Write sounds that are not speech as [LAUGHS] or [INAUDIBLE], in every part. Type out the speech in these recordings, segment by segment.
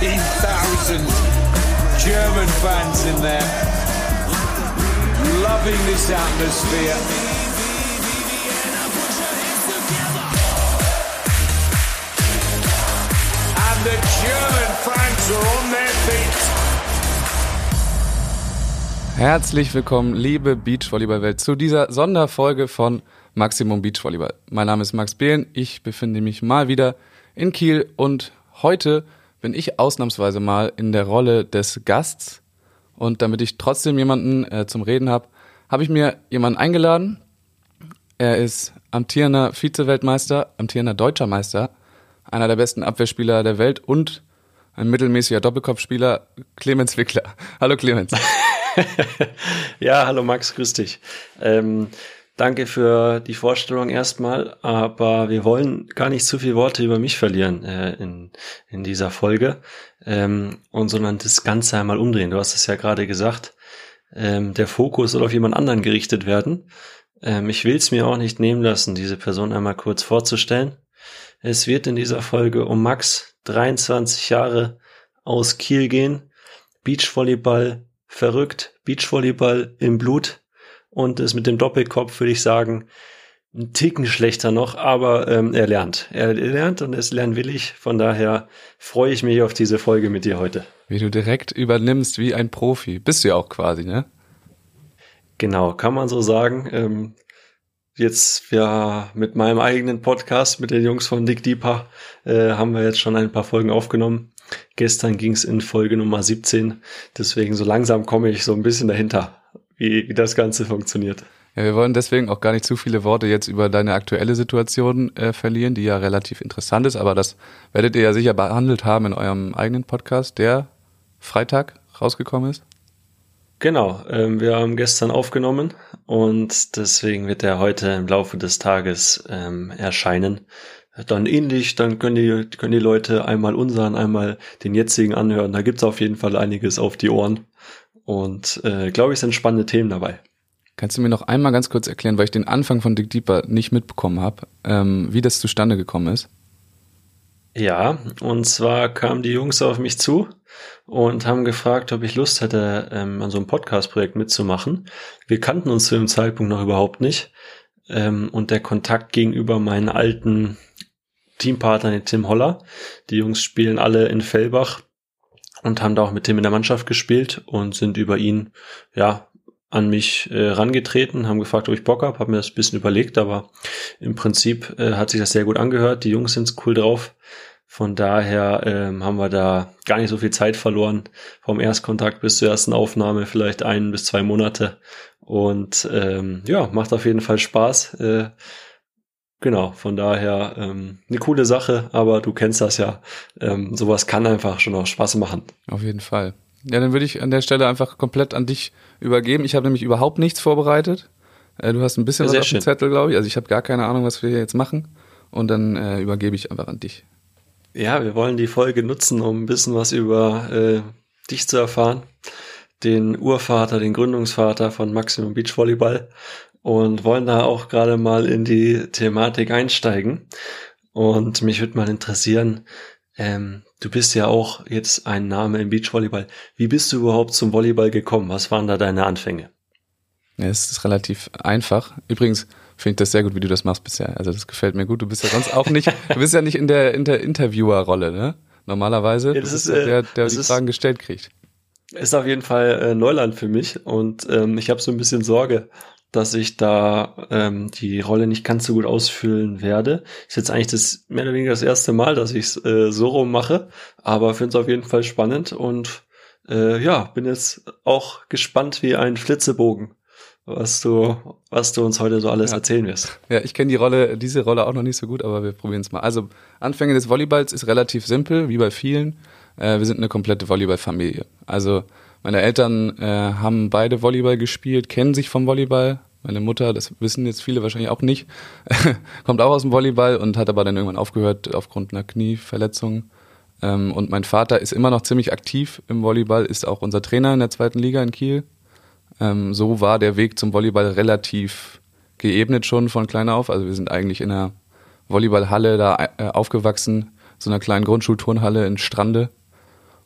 13,000 German fans in there, loving this atmosphere. And the German fans are on their feet. Herzlich willkommen, liebe Beachvolleyball-Welt, zu dieser Sonderfolge von Maximum Beachvolleyball. Mein Name ist Max Behlen, ich befinde mich mal wieder in Kiel und heute bin ich ausnahmsweise mal in der Rolle des Gasts und damit ich trotzdem jemanden äh, zum Reden habe, habe ich mir jemanden eingeladen. Er ist amtierender Vize-Weltmeister, amtierender deutscher Meister, einer der besten Abwehrspieler der Welt und ein mittelmäßiger Doppelkopfspieler, Clemens Wickler. [LAUGHS] Hallo Clemens. [LAUGHS] ja, hallo Max, grüß dich. Ähm, danke für die Vorstellung erstmal, aber wir wollen gar nicht zu viele Worte über mich verlieren äh, in, in dieser Folge, ähm, und sondern das Ganze einmal umdrehen. Du hast es ja gerade gesagt, ähm, der Fokus soll auf jemand anderen gerichtet werden. Ähm, ich will es mir auch nicht nehmen lassen, diese Person einmal kurz vorzustellen. Es wird in dieser Folge um Max, 23 Jahre, aus Kiel gehen, Beachvolleyball, verrückt, Beachvolleyball im Blut und es mit dem Doppelkopf würde ich sagen, ein Ticken schlechter noch, aber ähm, er lernt. Er lernt und es lernen will ich. Von daher freue ich mich auf diese Folge mit dir heute. Wie du direkt übernimmst wie ein Profi. Bist du ja auch quasi, ne? Genau, kann man so sagen. Ähm, jetzt ja mit meinem eigenen Podcast mit den Jungs von Dick Deeper äh, haben wir jetzt schon ein paar Folgen aufgenommen. Gestern ging es in Folge Nummer 17. Deswegen so langsam komme ich so ein bisschen dahinter, wie, wie das Ganze funktioniert. Ja, wir wollen deswegen auch gar nicht zu viele Worte jetzt über deine aktuelle Situation äh, verlieren, die ja relativ interessant ist, aber das werdet ihr ja sicher behandelt haben in eurem eigenen Podcast, der Freitag rausgekommen ist. Genau, ähm, wir haben gestern aufgenommen und deswegen wird er heute im Laufe des Tages ähm, erscheinen. Dann ähnlich, dann können die, können die Leute einmal unseren, einmal den jetzigen anhören. Da gibt's auf jeden Fall einiges auf die Ohren. Und äh, glaube ich, sind spannende Themen dabei. Kannst du mir noch einmal ganz kurz erklären, weil ich den Anfang von Dick Deeper nicht mitbekommen habe, ähm, wie das zustande gekommen ist? Ja, und zwar kamen die Jungs auf mich zu und haben gefragt, ob ich Lust hätte, ähm, an so einem Podcast-Projekt mitzumachen. Wir kannten uns zu dem Zeitpunkt noch überhaupt nicht. Ähm, und der Kontakt gegenüber meinen alten Teampartner, den Tim Holler. Die Jungs spielen alle in Fellbach und haben da auch mit Tim in der Mannschaft gespielt und sind über ihn, ja, an mich äh, rangetreten, haben gefragt, ob ich Bock habe, habe mir das bisschen überlegt, aber im Prinzip äh, hat sich das sehr gut angehört. Die Jungs sind cool drauf. Von daher ähm, haben wir da gar nicht so viel Zeit verloren vom Erstkontakt bis zur ersten Aufnahme, vielleicht ein bis zwei Monate. Und ähm, ja, macht auf jeden Fall Spaß. Äh, genau, von daher ähm, eine coole Sache, aber du kennst das ja. Ähm, sowas kann einfach schon auch Spaß machen. Auf jeden Fall. Ja, dann würde ich an der Stelle einfach komplett an dich übergeben. Ich habe nämlich überhaupt nichts vorbereitet. Äh, du hast ein bisschen Ja, was auf dem. Zettel, glaube ich. Also ich habe gar keine Ahnung, was wir hier jetzt machen. Und dann äh, übergebe ich einfach an dich. Ja, wir wollen die Folge nutzen, um ein bisschen was über äh, dich zu erfahren. Den Urvater, den Gründungsvater von Maximum Beach Volleyball und wollen da auch gerade mal in die Thematik einsteigen. Und mich würde mal interessieren, ähm, du bist ja auch jetzt ein Name im Beachvolleyball. Wie bist du überhaupt zum Volleyball gekommen? Was waren da deine Anfänge? Ja, es ist relativ einfach. Übrigens finde ich das sehr gut, wie du das machst bisher. Also das gefällt mir gut. Du bist ja sonst auch nicht, [LAUGHS] du bist ja nicht in der, in der Interviewer-Rolle, ne? Normalerweise. Ja, das ist, äh, der, der das die ist- Fragen gestellt kriegt. Ist auf jeden Fall äh, Neuland für mich und ähm, ich habe so ein bisschen Sorge, dass ich da ähm, die Rolle nicht ganz so gut ausfüllen werde. Ist jetzt eigentlich das mehr oder weniger das erste Mal, dass ich es äh, so rum mache, aber finde es auf jeden Fall spannend und äh, ja, bin jetzt auch gespannt wie ein Flitzebogen, was du, was du uns heute so alles Ja. erzählen wirst. Ja, ich kenne die Rolle, diese Rolle auch noch nicht so gut, aber wir probieren es mal. Also Anfänge des Volleyballs ist relativ simpel, wie bei vielen. Äh, wir sind eine komplette Volleyballfamilie. Also meine Eltern äh, haben beide Volleyball gespielt, kennen sich vom Volleyball. Meine Mutter, das wissen jetzt viele wahrscheinlich auch nicht, [LAUGHS] kommt auch aus dem Volleyball und hat aber dann irgendwann aufgehört aufgrund einer Knieverletzung. Ähm, und mein Vater ist immer noch ziemlich aktiv im Volleyball, ist auch unser Trainer in der zweiten Liga in Kiel. Ähm, so war der Weg zum Volleyball relativ geebnet schon von klein auf. Also wir sind eigentlich in einer Volleyballhalle da äh, aufgewachsen, so einer kleinen Grundschulturnhalle in Strande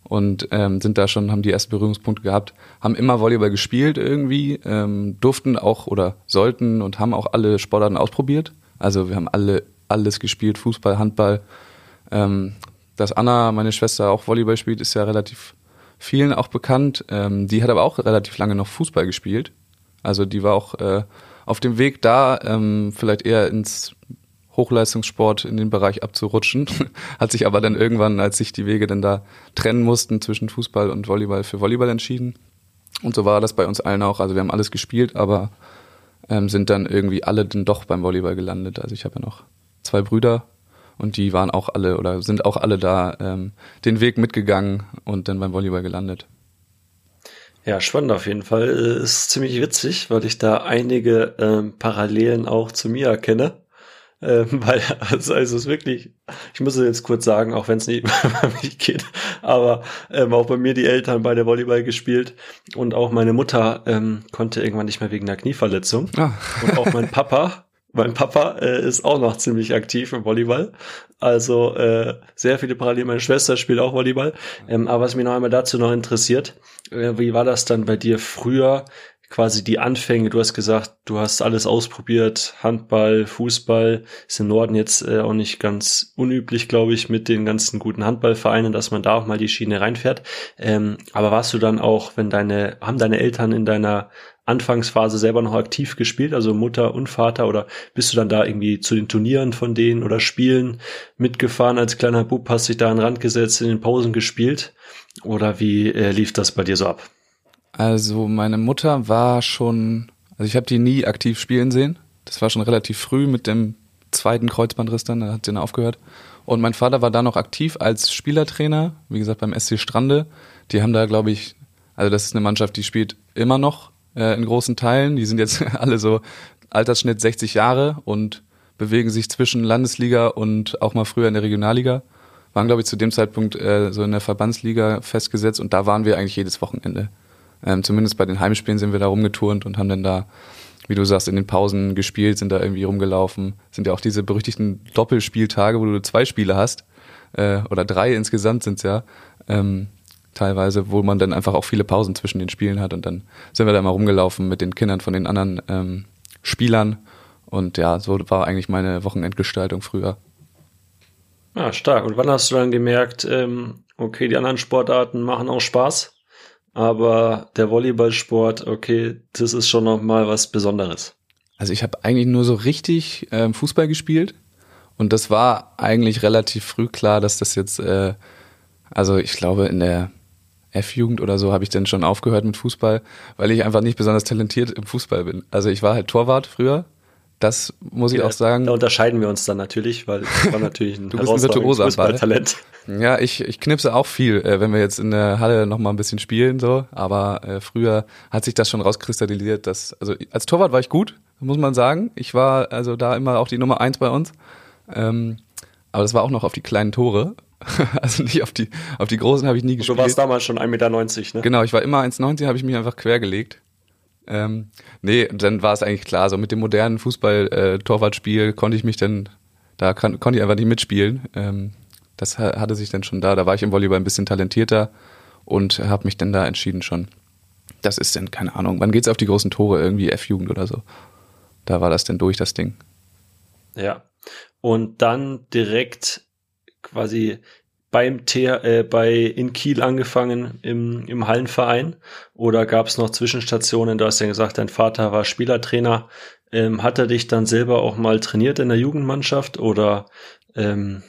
und ähm, sind da schon, haben die ersten Berührungspunkte gehabt, haben immer Volleyball gespielt irgendwie, ähm, durften auch oder sollten und haben auch alle Sportarten ausprobiert. Also wir haben alle alles gespielt, Fußball, Handball. Ähm, dass Anna, meine Schwester, auch Volleyball spielt, ist ja relativ vielen auch bekannt. Ähm, die hat aber auch relativ lange noch Fußball gespielt. Also die war auch äh, auf dem Weg da, ähm, vielleicht eher ins Hochleistungssport in den Bereich abzurutschen. [LAUGHS] Hat sich aber dann irgendwann, als sich die Wege dann da trennen mussten zwischen Fußball und Volleyball, für Volleyball entschieden. Und so war das bei uns allen auch. Also wir haben alles gespielt, aber ähm, sind dann irgendwie alle dann doch beim Volleyball gelandet. Also ich habe ja noch zwei Brüder und die waren auch alle oder sind auch alle da ähm, den Weg mitgegangen und dann beim Volleyball gelandet. Ja, spannend auf jeden Fall. Äh, Ist ziemlich witzig, weil ich da einige ähm, Parallelen auch zu mir erkenne. Ähm, [LAUGHS] weil, also, also es ist wirklich, ich muss es jetzt kurz sagen, auch wenn es nicht [LAUGHS] über mich geht, aber ähm, auch bei mir die Eltern beide Volleyball gespielt und auch meine Mutter ähm, konnte irgendwann nicht mehr wegen einer Knieverletzung. Ah, Und auch mein Papa, [LAUGHS] mein Papa äh, ist auch noch ziemlich aktiv im Volleyball. Also äh, sehr viele Parallelen. Meine Schwester spielt auch Volleyball. Ähm, aber was mich noch einmal dazu noch interessiert, äh, wie war das dann bei dir früher? Quasi die Anfänge. Du hast gesagt, du hast alles ausprobiert. Handball, Fußball ist im Norden jetzt äh, auch nicht ganz unüblich, glaube ich, mit den ganzen guten Handballvereinen, dass man da auch mal die Schiene reinfährt. Ähm, aber warst du dann auch, wenn deine, haben deine Eltern in deiner Anfangsphase selber noch aktiv gespielt, also Mutter und Vater, oder bist du dann da irgendwie zu den Turnieren von denen oder Spielen mitgefahren als kleiner Bub, hast dich da an den Rand gesetzt, in den Pausen gespielt? Oder wie äh, lief das bei dir so ab? Also meine Mutter war schon, also ich habe die nie aktiv spielen sehen. Das war schon relativ früh mit dem zweiten Kreuzbandriss dann, da hat sie dann aufgehört. Und mein Vater war da noch aktiv als Spielertrainer, wie gesagt beim SC Strande. Die haben da, glaube ich, also das ist eine Mannschaft, die spielt immer noch äh, in großen Teilen. Die sind jetzt [LAUGHS] alle so Altersschnitt 60 Jahre und bewegen sich zwischen Landesliga und auch mal früher in der Regionalliga. Waren, glaube ich, zu dem Zeitpunkt äh, so in der Verbandsliga festgesetzt und da waren wir eigentlich jedes Wochenende. Ähm, zumindest bei den Heimspielen sind wir da rumgeturnt und haben dann da, wie du sagst, in den Pausen gespielt, sind da irgendwie rumgelaufen. Sind ja auch diese berüchtigten Doppelspieltage, wo du zwei Spiele hast, äh, oder drei insgesamt sind's ja, ähm, teilweise, wo man dann einfach auch viele Pausen zwischen den Spielen hat und dann sind wir da mal rumgelaufen mit den Kindern von den anderen ähm, Spielern und ja, so war eigentlich meine Wochenendgestaltung früher. Ah, stark. Und wann hast du dann gemerkt, ähm, okay, die anderen Sportarten machen auch Spaß, aber der Volleyballsport, okay, das ist schon noch mal was Besonderes. Also ich habe eigentlich nur so richtig ähm, Fußball gespielt und das war eigentlich relativ früh klar, dass das jetzt, äh, also ich glaube in der F-Jugend oder so habe ich dann schon aufgehört mit Fußball, weil ich einfach nicht besonders talentiert im Fußball bin. Also ich war halt Torwart früher, das muss ich Ja, auch sagen. Da unterscheiden wir uns dann natürlich, weil ich war natürlich ein Du bist ein herausragendes Virtuose am Ball. Fußballtalent. Ja, ich, ich knipse auch viel, äh, wenn wir jetzt in der Halle noch mal ein bisschen spielen, so. Aber äh, früher hat sich das schon rauskristallisiert, dass, also als Torwart war ich gut, muss man sagen. Ich war also da immer auch die Nummer eins bei uns. Ähm, aber das war auch noch auf die kleinen Tore. [LAUGHS] also nicht auf die, auf die großen habe ich nie Du gespielt. warst damals schon 1,90 Meter, ne? Genau, ich war immer 1,90, habe ich mich einfach quergelegt. Ähm, nee, dann war es eigentlich klar, so mit dem modernen Fußball-Torwartspiel konnte ich mich dann, da kann, konnte ich einfach nicht mitspielen. Ähm, das ha- hatte sich dann schon da, da war ich im Volleyball ein bisschen talentierter und habe mich dann da entschieden schon. Das ist dann, keine Ahnung, wann geht's auf die großen Tore, irgendwie F-Jugend oder so. Da war das dann durch, das Ding. Ja. Und dann direkt quasi beim T äh, bei in Kiel angefangen im, im Hallenverein oder gab es noch Zwischenstationen? Du hast ja gesagt, dein Vater war Spielertrainer. Ähm, hat er dich dann selber auch mal trainiert in der Jugendmannschaft oder ähm,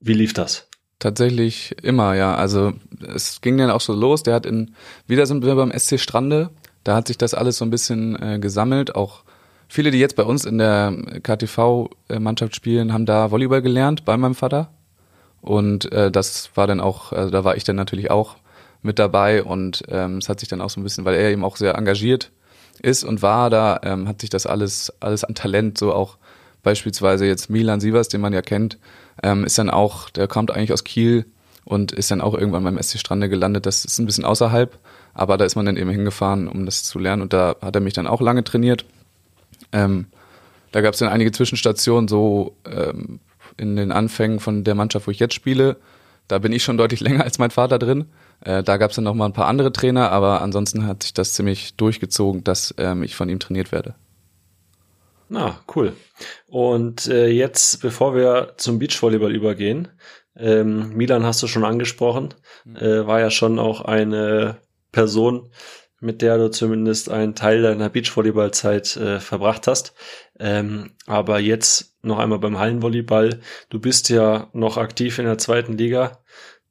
wie lief das? Tatsächlich immer, ja. Also es ging dann auch so los. Der hat in, wieder sind wir beim SC Strande, Da hat sich das alles so ein bisschen äh, gesammelt. Auch viele, die jetzt bei uns in der KTV-Mannschaft spielen, haben da Volleyball gelernt bei meinem Vater. Und äh, das war dann auch, also da war ich dann natürlich auch mit dabei und ähm, es hat sich dann auch so ein bisschen, weil er eben auch sehr engagiert ist und war da, ähm, hat sich das alles, alles an Talent, so auch beispielsweise jetzt Milan Sievers, den man ja kennt, ähm, ist dann auch, der kommt eigentlich aus Kiel und ist dann auch irgendwann beim SC Strande gelandet. Das ist ein bisschen außerhalb, aber da ist man dann eben hingefahren, um das zu lernen und da hat er mich dann auch lange trainiert. Ähm, da gab es dann einige Zwischenstationen, so ähm, in den Anfängen von der Mannschaft, wo ich jetzt spiele. Da bin ich schon deutlich [LAUGHS] länger als mein Vater drin. Äh, da gab es dann noch mal ein paar andere Trainer, aber ansonsten hat sich das ziemlich durchgezogen, dass ähm, ich von ihm trainiert werde. Na, cool. Und äh, jetzt, bevor wir zum Beachvolleyball übergehen, ähm, Milan hast du schon angesprochen, mhm. äh, war ja schon auch eine Person, mit der du zumindest einen Teil deiner Beachvolleyballzeit äh, verbracht hast. Ähm, aber jetzt noch einmal beim Hallenvolleyball. Du bist ja noch aktiv in der zweiten Liga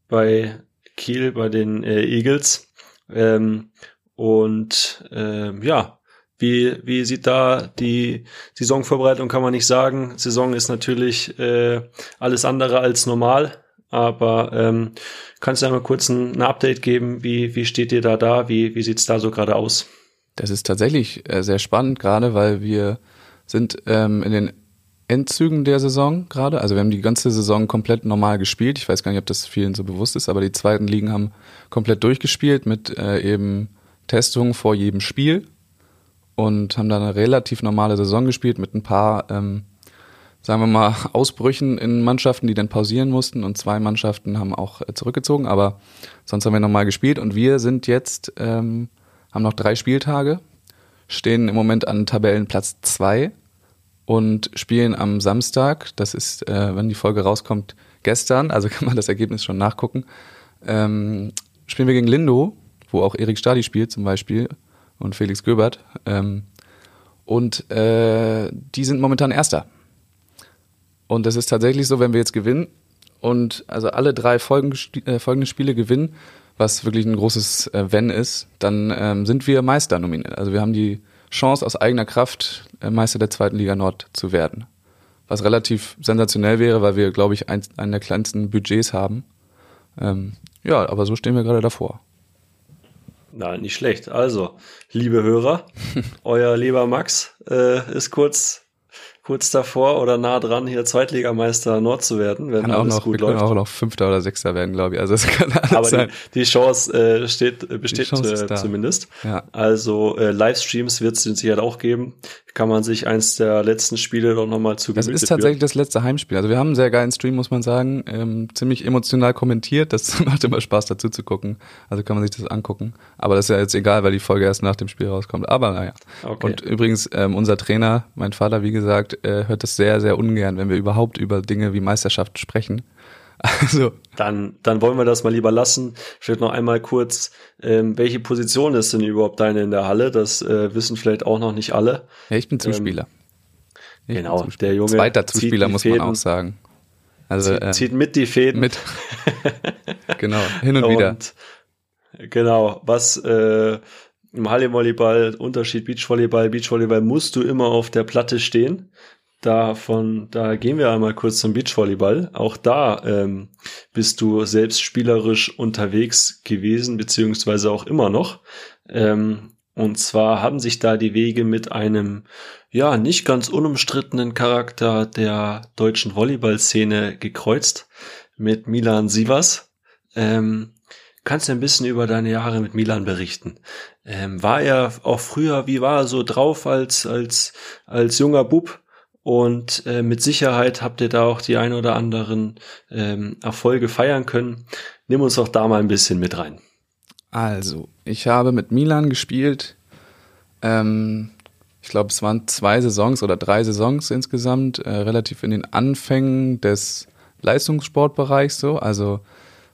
bei Kiel, bei den äh, Eagles. Ähm, und äh, ja, wie, wie sieht da die Saisonvorbereitung, kann man nicht sagen. Saison ist natürlich äh, alles andere als normal. Aber ähm, kannst du einmal kurz ein, ein, Update geben? Wie, wie steht ihr da da? Wie, wie sieht's da so gerade aus? Das ist tatsächlich äh, sehr spannend, gerade weil wir sind ähm, in den Endzügen der Saison gerade. Also wir haben die ganze Saison komplett normal gespielt. Ich weiß gar nicht, ob das vielen so bewusst ist, aber die zweiten Ligen haben komplett durchgespielt mit äh, eben Testungen vor jedem Spiel und haben dann eine relativ normale Saison gespielt mit ein paar ähm, sagen wir mal, Ausbrüchen in Mannschaften, die dann pausieren mussten. Und zwei Mannschaften haben auch äh, zurückgezogen, aber sonst haben wir nochmal gespielt. Und wir sind jetzt, ähm, haben noch drei Spieltage, stehen im Moment an Tabellenplatz zwei und spielen am Samstag, das ist, äh, wenn die Folge rauskommt, gestern, also kann man das Ergebnis schon nachgucken, ähm, spielen wir gegen Lindo, wo auch Erik Stadi spielt zum Beispiel und Felix Göbert. Ähm, und äh, die sind momentan Erster. Und es ist tatsächlich so, wenn wir jetzt gewinnen und also alle drei äh, folgenden Spiele gewinnen, was wirklich ein großes äh, Wenn ist, dann ähm, sind wir Meister nominiert. Also wir haben die Chance aus eigener Kraft äh, Meister der zweiten Liga Nord zu werden. Was relativ sensationell wäre, weil wir, glaube ich, ein, einen der kleinsten Budgets haben. Ähm, ja, aber so stehen wir gerade davor. Na, nicht schlecht. Also, liebe Hörer, [LAUGHS] euer lieber Max äh, ist kurz kurz davor oder nah dran, hier Zweitligameister Nord zu werden, wenn kann alles noch, gut wir läuft. Können auch noch Fünfter oder Sechster werden, glaube ich. Also es kann alles Aber sein. Die, die Chance äh, steht, äh, besteht Chance äh, zumindest. Ja. Also äh, Livestreams wird es sicher auch geben. Kann man sich eins der letzten Spiele doch nochmal zu Das ist tatsächlich das letzte Heimspiel. Also wir haben einen sehr geilen Stream, muss man sagen. Ähm, ziemlich emotional kommentiert. Das [LAUGHS] macht immer Spaß dazu zu gucken. Also kann man sich das angucken. Aber das ist ja jetzt egal, weil die Folge erst nach dem Spiel rauskommt. Aber naja. Okay. Und übrigens, ähm, unser Trainer, mein Vater, wie gesagt, äh, hört das sehr, sehr ungern, wenn wir überhaupt über Dinge wie Meisterschaft sprechen. [LAUGHS] Also. Dann, dann wollen wir das mal lieber lassen. Vielleicht noch einmal kurz, ähm, welche Position ist denn überhaupt deine in der Halle? Das äh, wissen vielleicht auch noch nicht alle. Ja, ich bin Zuspieler. Ich genau, bin Zuspieler. der Junge. Zweiter Zuspieler muss man auch sagen. Also, zieht, äh, zieht mit die Fäden. Mit. [LAUGHS] genau, hin und, und wieder. Genau, was äh, im Hallenvolleyball, Unterschied Beachvolleyball, Beachvolleyball musst du immer auf der Platte stehen. Davon, da gehen wir einmal kurz zum Beachvolleyball. Auch da ähm, bist du selbst spielerisch unterwegs gewesen, beziehungsweise auch immer noch. Ähm, und zwar haben sich da die Wege mit einem, ja, nicht ganz unumstrittenen Charakter der deutschen Volleyballszene gekreuzt, mit Milan Sivas. Ähm, kannst du ein bisschen über deine Jahre mit Milan berichten? Ähm, war er auch früher, wie war er so drauf als, als, als junger Bub? Und äh, mit Sicherheit habt ihr da auch die ein oder anderen ähm, Erfolge feiern können. Nimm uns doch da mal ein bisschen mit rein. Also, ich habe mit Milan gespielt. Ähm, ich glaube, es waren zwei Saisons oder drei Saisons insgesamt, äh, relativ in den Anfängen des Leistungssportbereichs so. Also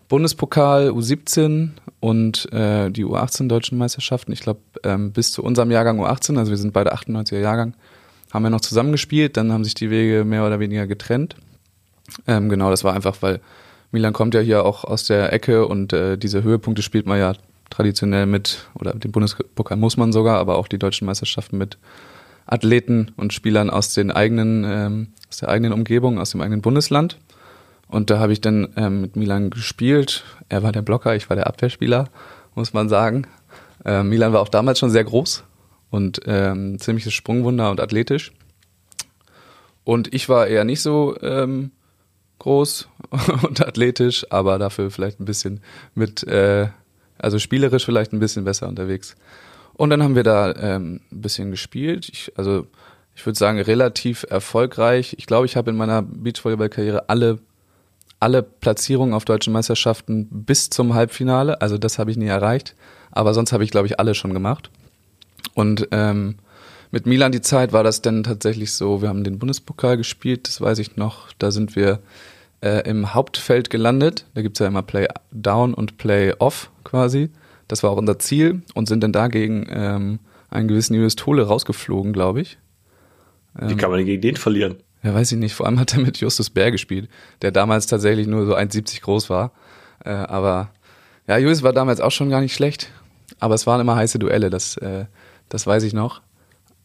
Bundespokal U17 und äh, die U18 deutschen Meisterschaften. Ich glaube, ähm, bis zu unserem Jahrgang U18, also wir sind beide 98er Jahrgang, haben wir noch zusammengespielt, dann haben sich die Wege mehr oder weniger getrennt. Ähm, genau, das war einfach, weil Milan kommt ja hier auch aus der Ecke und äh, diese Höhepunkte spielt man ja traditionell mit, oder den Bundespokal muss man sogar, aber auch die deutschen Meisterschaften mit Athleten und Spielern aus den eigenen, ähm, aus der eigenen Umgebung, aus dem eigenen Bundesland. Und da habe ich dann ähm, mit Milan gespielt. Er war der Blocker, ich war der Abwehrspieler, muss man sagen. Äh, Milan war auch damals schon sehr groß und ähm, ziemliches Sprungwunder und athletisch. Und ich war eher nicht so ähm, groß [LAUGHS] und athletisch, aber dafür vielleicht ein bisschen mit, äh, also spielerisch vielleicht ein bisschen besser unterwegs. Und dann haben wir da ähm, ein bisschen gespielt. Ich, also ich würde sagen relativ erfolgreich. Ich glaube, ich habe in meiner Beachvolleyball-Karriere alle alle Platzierungen auf deutschen Meisterschaften bis zum Halbfinale. Also das habe ich nie erreicht. Aber sonst habe ich, glaube ich, alle schon gemacht. Und ähm, mit Milan die Zeit war das dann tatsächlich so, wir haben den Bundespokal gespielt, das weiß ich noch. Da sind wir äh, im Hauptfeld gelandet. Da gibt's ja immer Play Down und Play Off quasi. Das war auch unser Ziel und sind dann dagegen ähm, einen gewissen Julius Tole rausgeflogen, glaube ich. Ähm, Wie kann man denn gegen den verlieren? Ja, weiß ich nicht. Vor allem hat er mit Justus Bär gespielt, der damals tatsächlich nur so 1,70 groß war. Äh, aber ja, Julius war damals auch schon gar nicht schlecht. Aber es waren immer heiße Duelle, das, äh, das weiß ich noch.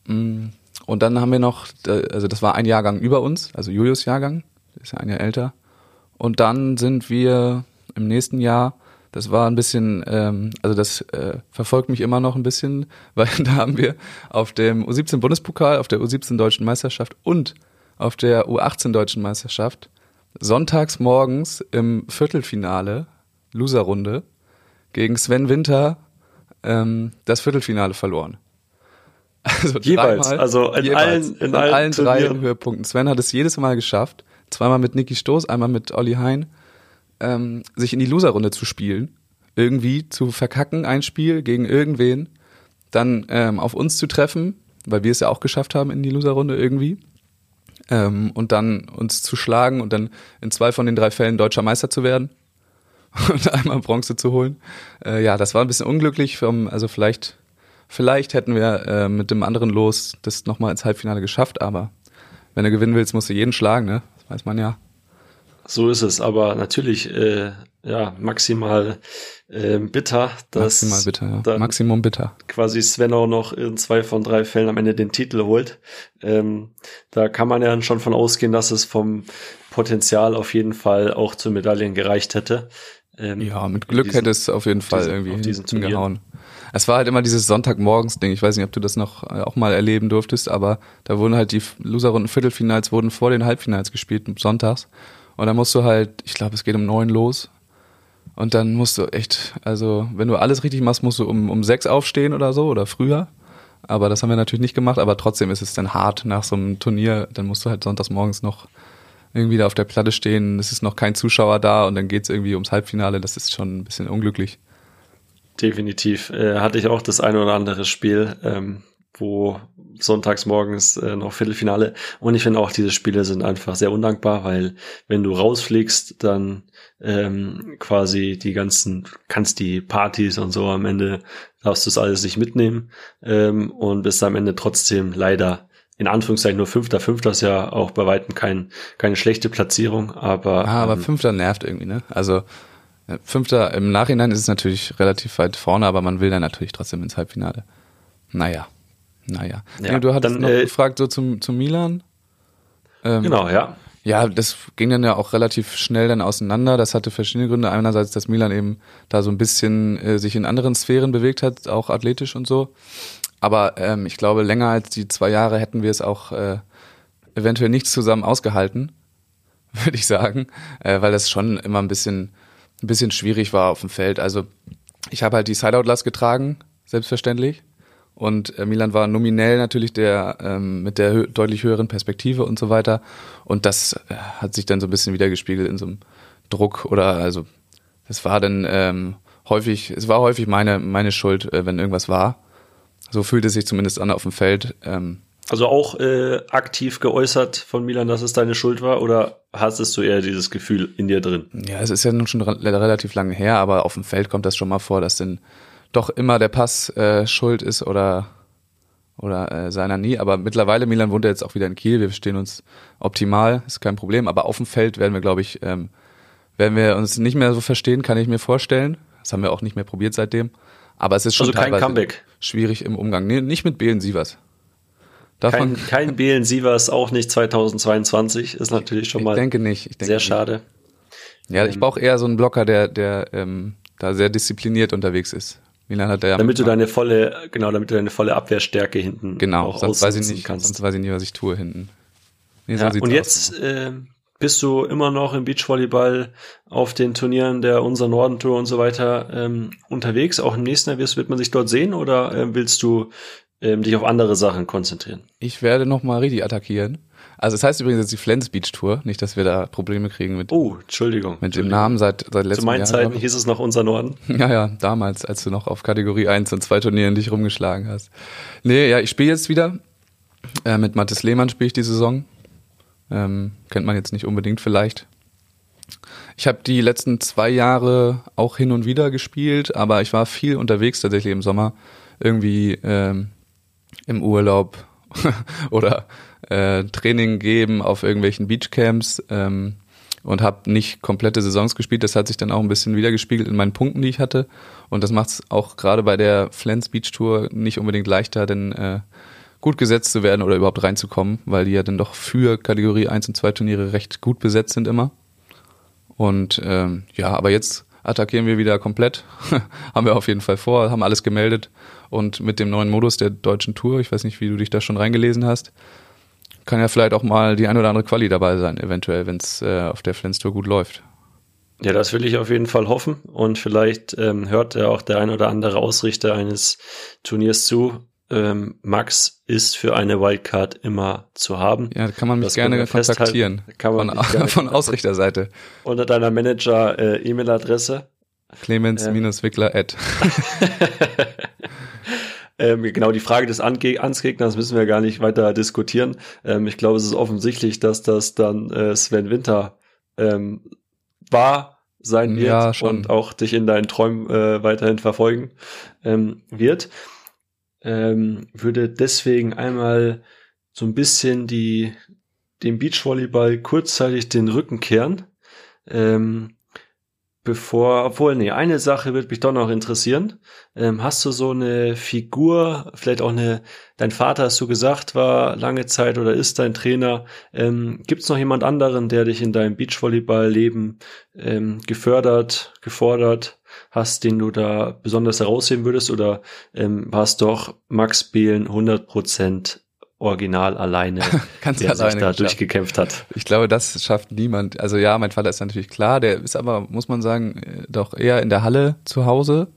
Mm, und dann haben wir noch, also das war ein Jahrgang über uns, also Julius Jahrgang, ist ja ein Jahr älter. Und dann sind wir im nächsten Jahr, das war ein bisschen, ähm, also das äh, verfolgt mich immer noch ein bisschen, [LAUGHS] weil da haben wir auf dem U17 Bundespokal, auf der U17 Deutschen Meisterschaft und auf der U18 Deutschen Meisterschaft sonntags morgens im Viertelfinale, Loserrunde, gegen Sven Winter ähm, das Viertelfinale verloren. Also jeweils, dreimal, also in jeweils, allen, in, in allen, allen drei Höhepunkten. Sven hat es jedes Mal geschafft, zweimal mit Niki Stoß, einmal mit Olli Hein, ähm, sich in die Loserrunde zu spielen, irgendwie zu verkacken, ein Spiel gegen irgendwen, dann ähm, auf uns zu treffen, weil wir es ja auch geschafft haben in die Loserrunde irgendwie, ähm, und dann uns zu schlagen und dann in zwei von den drei Fällen deutscher Meister zu werden [LAUGHS] und einmal Bronze zu holen. Äh, ja, das war ein bisschen unglücklich. Vom, also vielleicht, vielleicht hätten wir äh, mit dem anderen Los das nochmal ins Halbfinale geschafft, aber wenn du gewinnen willst, musst du jeden schlagen, ne? Das weiß man ja. So ist es, aber natürlich äh, ja maximal äh, bitter, dass maximal bitter, ja. Maximum bitter. Quasi Sven auch noch in zwei von drei Fällen am Ende den Titel holt. Ähm, da kann man ja schon von ausgehen, dass es vom Potenzial auf jeden Fall auch zu Medaillen gereicht hätte. Ähm, ja, mit Glück diesen, hätte es auf jeden Fall diesen, irgendwie diesen hingehauen. Es war halt immer dieses Sonntagmorgens-Ding. Ich weiß nicht, ob du das noch äh, auch mal erleben durftest, aber da wurden halt die Loserrunden Viertelfinals wurden vor den Halbfinals gespielt, sonntags. Und dann musst du halt, ich glaube, es geht um neun los. Und dann musst du echt, also wenn du alles richtig machst, musst du um, um sechs aufstehen oder so oder früher. Aber das haben wir natürlich nicht gemacht, aber trotzdem ist es dann hart nach so einem Turnier. Dann musst du halt sonntags morgens noch irgendwie da auf der Platte stehen, es ist noch kein Zuschauer da und dann geht es irgendwie ums Halbfinale, das ist schon ein bisschen unglücklich. Definitiv. Äh, hatte ich auch das eine oder andere Spiel, ähm, wo sonntags morgens äh, noch Viertelfinale. Und ich finde auch, diese Spiele sind einfach sehr undankbar, weil wenn du rausfliegst, dann ähm, quasi die ganzen, kannst die Partys und so am Ende darfst du es alles nicht mitnehmen ähm, und bist am Ende trotzdem leider in Anführungszeichen nur Fünfter. Fünfter ist ja auch bei Weitem kein, keine schlechte Platzierung, aber. Ah, aber ähm, Fünfter nervt irgendwie, ne? Also äh, Fünfter im Nachhinein ist es natürlich relativ weit vorne, aber man will dann natürlich trotzdem ins Halbfinale. Naja. Naja. Ja, du hattest dann, noch äh, gefragt so zum, zum Milan. Ähm, genau, ja. Ja, das ging dann ja auch relativ schnell dann auseinander. Das hatte verschiedene Gründe. Einerseits, dass Milan eben da so ein bisschen äh, sich in anderen Sphären bewegt hat, auch athletisch und so. Aber ähm, ich glaube, länger als die zwei Jahre hätten wir es auch äh, eventuell nicht zusammen ausgehalten, [LAUGHS] würde ich sagen, äh, weil das schon immer ein bisschen, ein bisschen schwierig war auf dem Feld. Also ich habe halt die Sideout-Last getragen, selbstverständlich. Und äh, Milan war nominell natürlich der ähm, mit der hö deutlich höheren Perspektive und so weiter. Und das äh, hat sich dann so ein bisschen wiedergespiegelt in so einem Druck oder also es war dann ähm, häufig, es war häufig meine meine Schuld, äh, wenn irgendwas war. So fühlt es sich zumindest an auf dem Feld. Ähm, also auch äh, aktiv geäußert von Milan, dass es deine Schuld war, oder hast du eher dieses Gefühl in dir drin? Ja, es ist ja nun schon re relativ lange her, aber auf dem Feld kommt das schon mal vor, dass dann doch immer der Pass äh, schuld ist oder oder äh, seiner nie. Aber mittlerweile Milan wohnt ja jetzt auch wieder in Kiel. Wir verstehen uns optimal, ist kein Problem. Aber auf dem Feld werden wir, glaube ich, ähm, werden wir uns nicht mehr so verstehen, kann ich mir vorstellen. Das haben wir auch nicht mehr probiert seitdem. Aber es ist schon Also kein teilweise Comeback. schwierig im Umgang. Nee, nicht mit Belen Sievers. Davon, Kein, kein Belen Sievers, auch nicht 2022, ist natürlich schon ich mal denke nicht. Ich denke sehr nicht. schade. Ja, ich brauche eher so einen Blocker, der, der ähm, da sehr diszipliniert unterwegs ist. Milan hat ja Damit du deine volle, genau, damit du deine volle Abwehrstärke hinten genau, auch sonst weiß ich nicht, kannst. sonst weiß ich nicht, was ich tue hinten. Nee, Ja, und aus. jetzt äh, bist du immer noch im Beachvolleyball auf den Turnieren der Unser Norden Tour und so weiter ähm, unterwegs. Auch im nächsten Jahr wird man sich dort sehen oder äh, willst du ähm, dich auf andere Sachen konzentrieren? Ich werde noch mal richtig attackieren. Also es heißt übrigens jetzt die Flens Beach Tour, nicht, dass wir da Probleme kriegen mit, Oh, Entschuldigung. mit dem Entschuldigung. Namen seit, seit letztem Zu meinen Jahr. Zeiten hieß es noch Unser Norden. [LAUGHS] Ja, ja, damals, als du noch auf Kategorie 1 und zwei Turnieren dich rumgeschlagen hast. Nee, ja, ich spiele jetzt wieder. Äh, mit Mathis Lehmann spiele ich die Saison. Ähm, kennt man jetzt nicht unbedingt vielleicht. Ich habe die letzten zwei Jahre auch hin und wieder gespielt, aber ich war viel unterwegs tatsächlich im Sommer. Irgendwie ähm, im Urlaub [LAUGHS] oder äh, Training geben auf irgendwelchen Beachcamps ähm, und habe nicht komplette Saisons gespielt. Das hat sich dann auch ein bisschen wiedergespiegelt in meinen Punkten, die ich hatte. Und das macht es auch gerade bei der Flens Beach Tour nicht unbedingt leichter, denn äh, gut gesetzt zu werden oder überhaupt reinzukommen, weil die ja dann doch für Kategorie 1 und 2 Turniere recht gut besetzt sind immer. Und ähm, ja, aber jetzt attackieren wir wieder komplett. [LAUGHS] haben wir auf jeden Fall vor, haben alles gemeldet. Und mit dem neuen Modus der deutschen Tour, ich weiß nicht, wie du dich da schon reingelesen hast, kann ja vielleicht auch mal die ein oder andere Quali dabei sein, eventuell, wenn es äh, auf der Flens Tour gut läuft. Ja, das will ich auf jeden Fall hoffen. Und vielleicht ähm, hört ja auch der ein oder andere Ausrichter eines Turniers zu. Ähm, Max ist für eine Wildcard immer zu haben. Ja, da kann man mich Das gerne kontaktieren. Kann man von, gerne [LAUGHS] von Ausrichterseite. Unter deiner Manager-E-Mail-Adresse. Clemens-Wickler at. [LAUGHS] Ähm, genau, die Frage des Ange Ansgegners müssen wir gar nicht weiter diskutieren. Ähm, ich glaube, es ist offensichtlich, dass das dann äh, Sven Winter ähm, war, sein wird Ja, und auch dich in deinen Träumen äh, weiterhin verfolgen ähm, wird. Ähm, würde deswegen einmal so ein bisschen die dem Beachvolleyball kurzzeitig den Rücken kehren. Ähm, bevor, obwohl, nee, eine Sache wird mich doch noch interessieren. Ähm, hast du so eine Figur, vielleicht auch eine, dein Vater hast du gesagt, war lange Zeit oder ist dein Trainer. Ähm, Gibt es noch jemand anderen, der dich in deinem Beachvolleyball-Leben ähm, gefördert, gefordert hast, den du da besonders herausheben würdest? Oder ähm, war es doch Max Behlen 100% original alleine, [LAUGHS] Ganz der sich alleine da geschafft. durchgekämpft hat? Ich glaube, das schafft niemand. Also ja, mein Vater ist natürlich klar, der ist aber, muss man sagen, äh, doch eher in der Halle zu Hause.